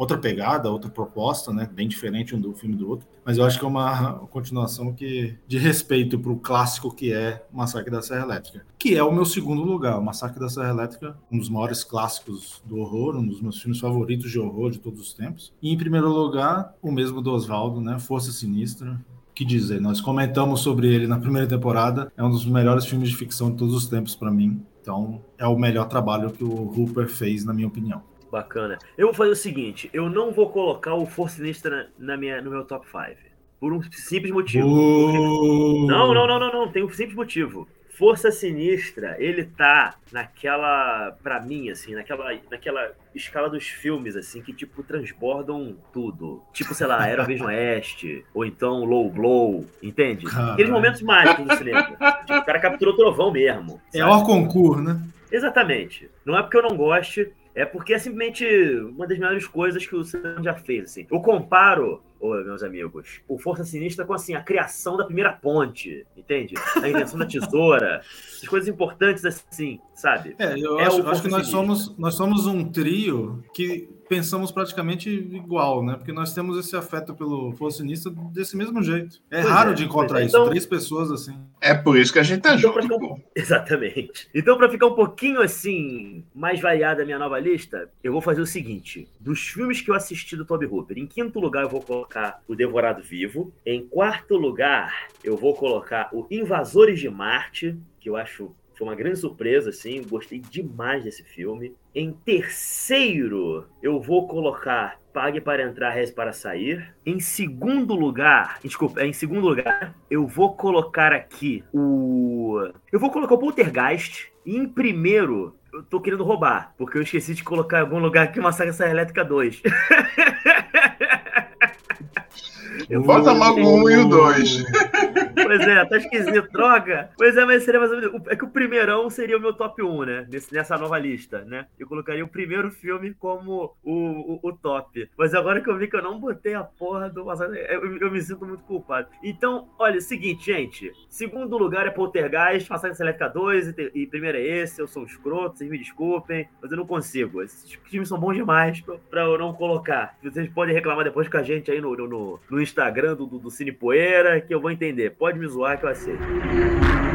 outra pegada, outra proposta, né? Bem diferente um do filme do outro. Mas eu acho que é uma continuação que de respeito para o clássico que é Massacre da Serra Elétrica, que é o meu segundo lugar. O Massacre da Serra Elétrica, um dos maiores clássicos do horror, um dos meus filmes favoritos de horror de todos os tempos. E em primeiro lugar, o mesmo do Oswaldo, né? Força Sinistra, que dizer, nós comentamos sobre ele na primeira temporada, é um dos melhores filmes de ficção de todos os tempos para mim. Então, é o melhor trabalho que o Hooper fez, na minha opinião. Bacana. Eu vou fazer o seguinte: eu não vou colocar o Força Sinistra na minha, no meu top 5. Por um simples motivo. Uh... Não, não, não, não, não. Tem um simples motivo. Força Sinistra, ele tá naquela, pra mim, assim, naquela, naquela escala dos filmes, assim, que, tipo, transbordam tudo. Tipo, sei lá, Era Vez Oeste, ou então Low Blow, entende? Caralho. Aqueles momentos mágicos do cinema. tipo, o cara capturou o trovão mesmo. É sabe? É o concurso, né? Exatamente. Não é porque eu não goste, é porque é simplesmente uma das melhores coisas que o cinema já fez. Assim. Eu comparo, oh, meus amigos, o Força Sinistra com assim, a criação da primeira ponte, entende? A invenção da tesoura, essas coisas importantes assim, sabe? É, eu é acho, acho que nós somos, nós somos um trio que pensamos praticamente igual, né? Porque nós temos esse afeto pelo Focinista desse mesmo jeito. É pois raro é, de encontrar é. isso, então, três pessoas assim. É por isso que a gente tá então, junto. Um... Exatamente. Então, para ficar um pouquinho assim, mais variada a minha nova lista, eu vou fazer o seguinte: dos filmes que eu assisti do Toby Hooper, em quinto lugar eu vou colocar O Devorado Vivo. Em quarto lugar, eu vou colocar o Invasores de Marte, que eu acho foi uma grande surpresa, assim. Gostei demais desse filme. Em terceiro, eu vou colocar Pague para entrar, Reze para sair. Em segundo lugar, desculpa, em segundo lugar, eu vou colocar aqui o. Eu vou colocar o Poltergeist. E em primeiro, eu tô querendo roubar, porque eu esqueci de colocar em algum lugar aqui uma Saga Elétrica 2. Eu Bota logo o 1 e o 2. Pois é, tá esquisito, droga. Pois é, mas seria mais ou menos. É que o primeirão seria o meu top 1, né? Nesse, nessa nova lista, né? Eu colocaria o primeiro filme como o, o, o top. Mas agora que eu vi que eu não botei a porra do eu, eu me sinto muito culpado. Então, olha, é seguinte, gente. Segundo lugar é Poltergeist, Passagem Selecta 2, e, e primeiro é esse. Eu sou um escroto, vocês me desculpem, mas eu não consigo. Esses filmes são bons demais pra, pra eu não colocar. Vocês podem reclamar depois com a gente aí no, no, no Instagram do, do, do Cine Poeira, que eu vou entender. Pode me zoar que eu aceito.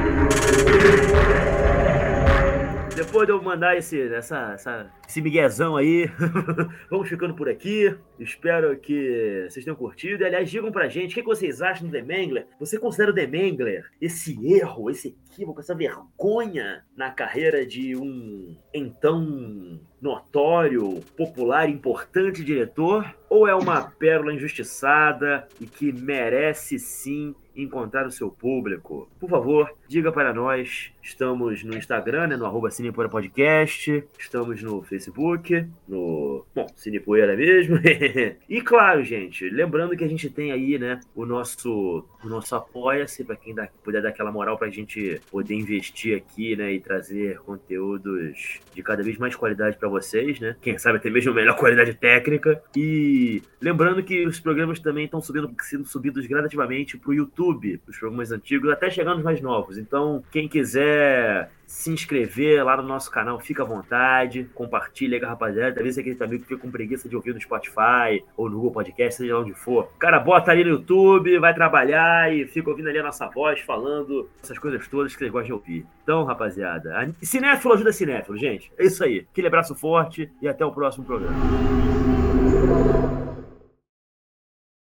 Depois de eu mandar esse, essa, essa, esse miguezão aí, vamos ficando por aqui. Espero que vocês tenham curtido. E, aliás, digam pra gente o que vocês acham do The Mangler. Você considera o The Mangler esse erro, esse equívoco, essa vergonha na carreira de um então notório, popular, importante diretor? Ou é uma pérola injustiçada e que merece sim encontrar o seu público? Por favor, diga para nós. Estamos no Instagram, né, no arroba Cinepoeira Podcast. Estamos no Facebook, no. Bom, Cinepoeira mesmo. e claro, gente, lembrando que a gente tem aí, né, o nosso, o nosso Apoia-se, para quem dá, puder dar aquela moral para a gente poder investir aqui, né, e trazer conteúdos de cada vez mais qualidade para vocês, né? Quem sabe até mesmo melhor qualidade técnica. E lembrando que os programas também estão subindo, sendo subidos gradativamente para o YouTube, os programas antigos, até chegando os mais novos. Então, quem quiser se inscrever lá no nosso canal, fica à vontade, compartilha com a rapaziada. Às vezes aquele amigo que fica com preguiça de ouvir no Spotify ou no Google Podcast, seja lá onde for. Cara, bota ali no YouTube, vai trabalhar e fica ouvindo ali a nossa voz falando essas coisas todas que vocês gostam de ouvir. Então, rapaziada, cinéfilo ajuda cinéfilo, gente. É isso aí. Aquele abraço forte e até o próximo programa.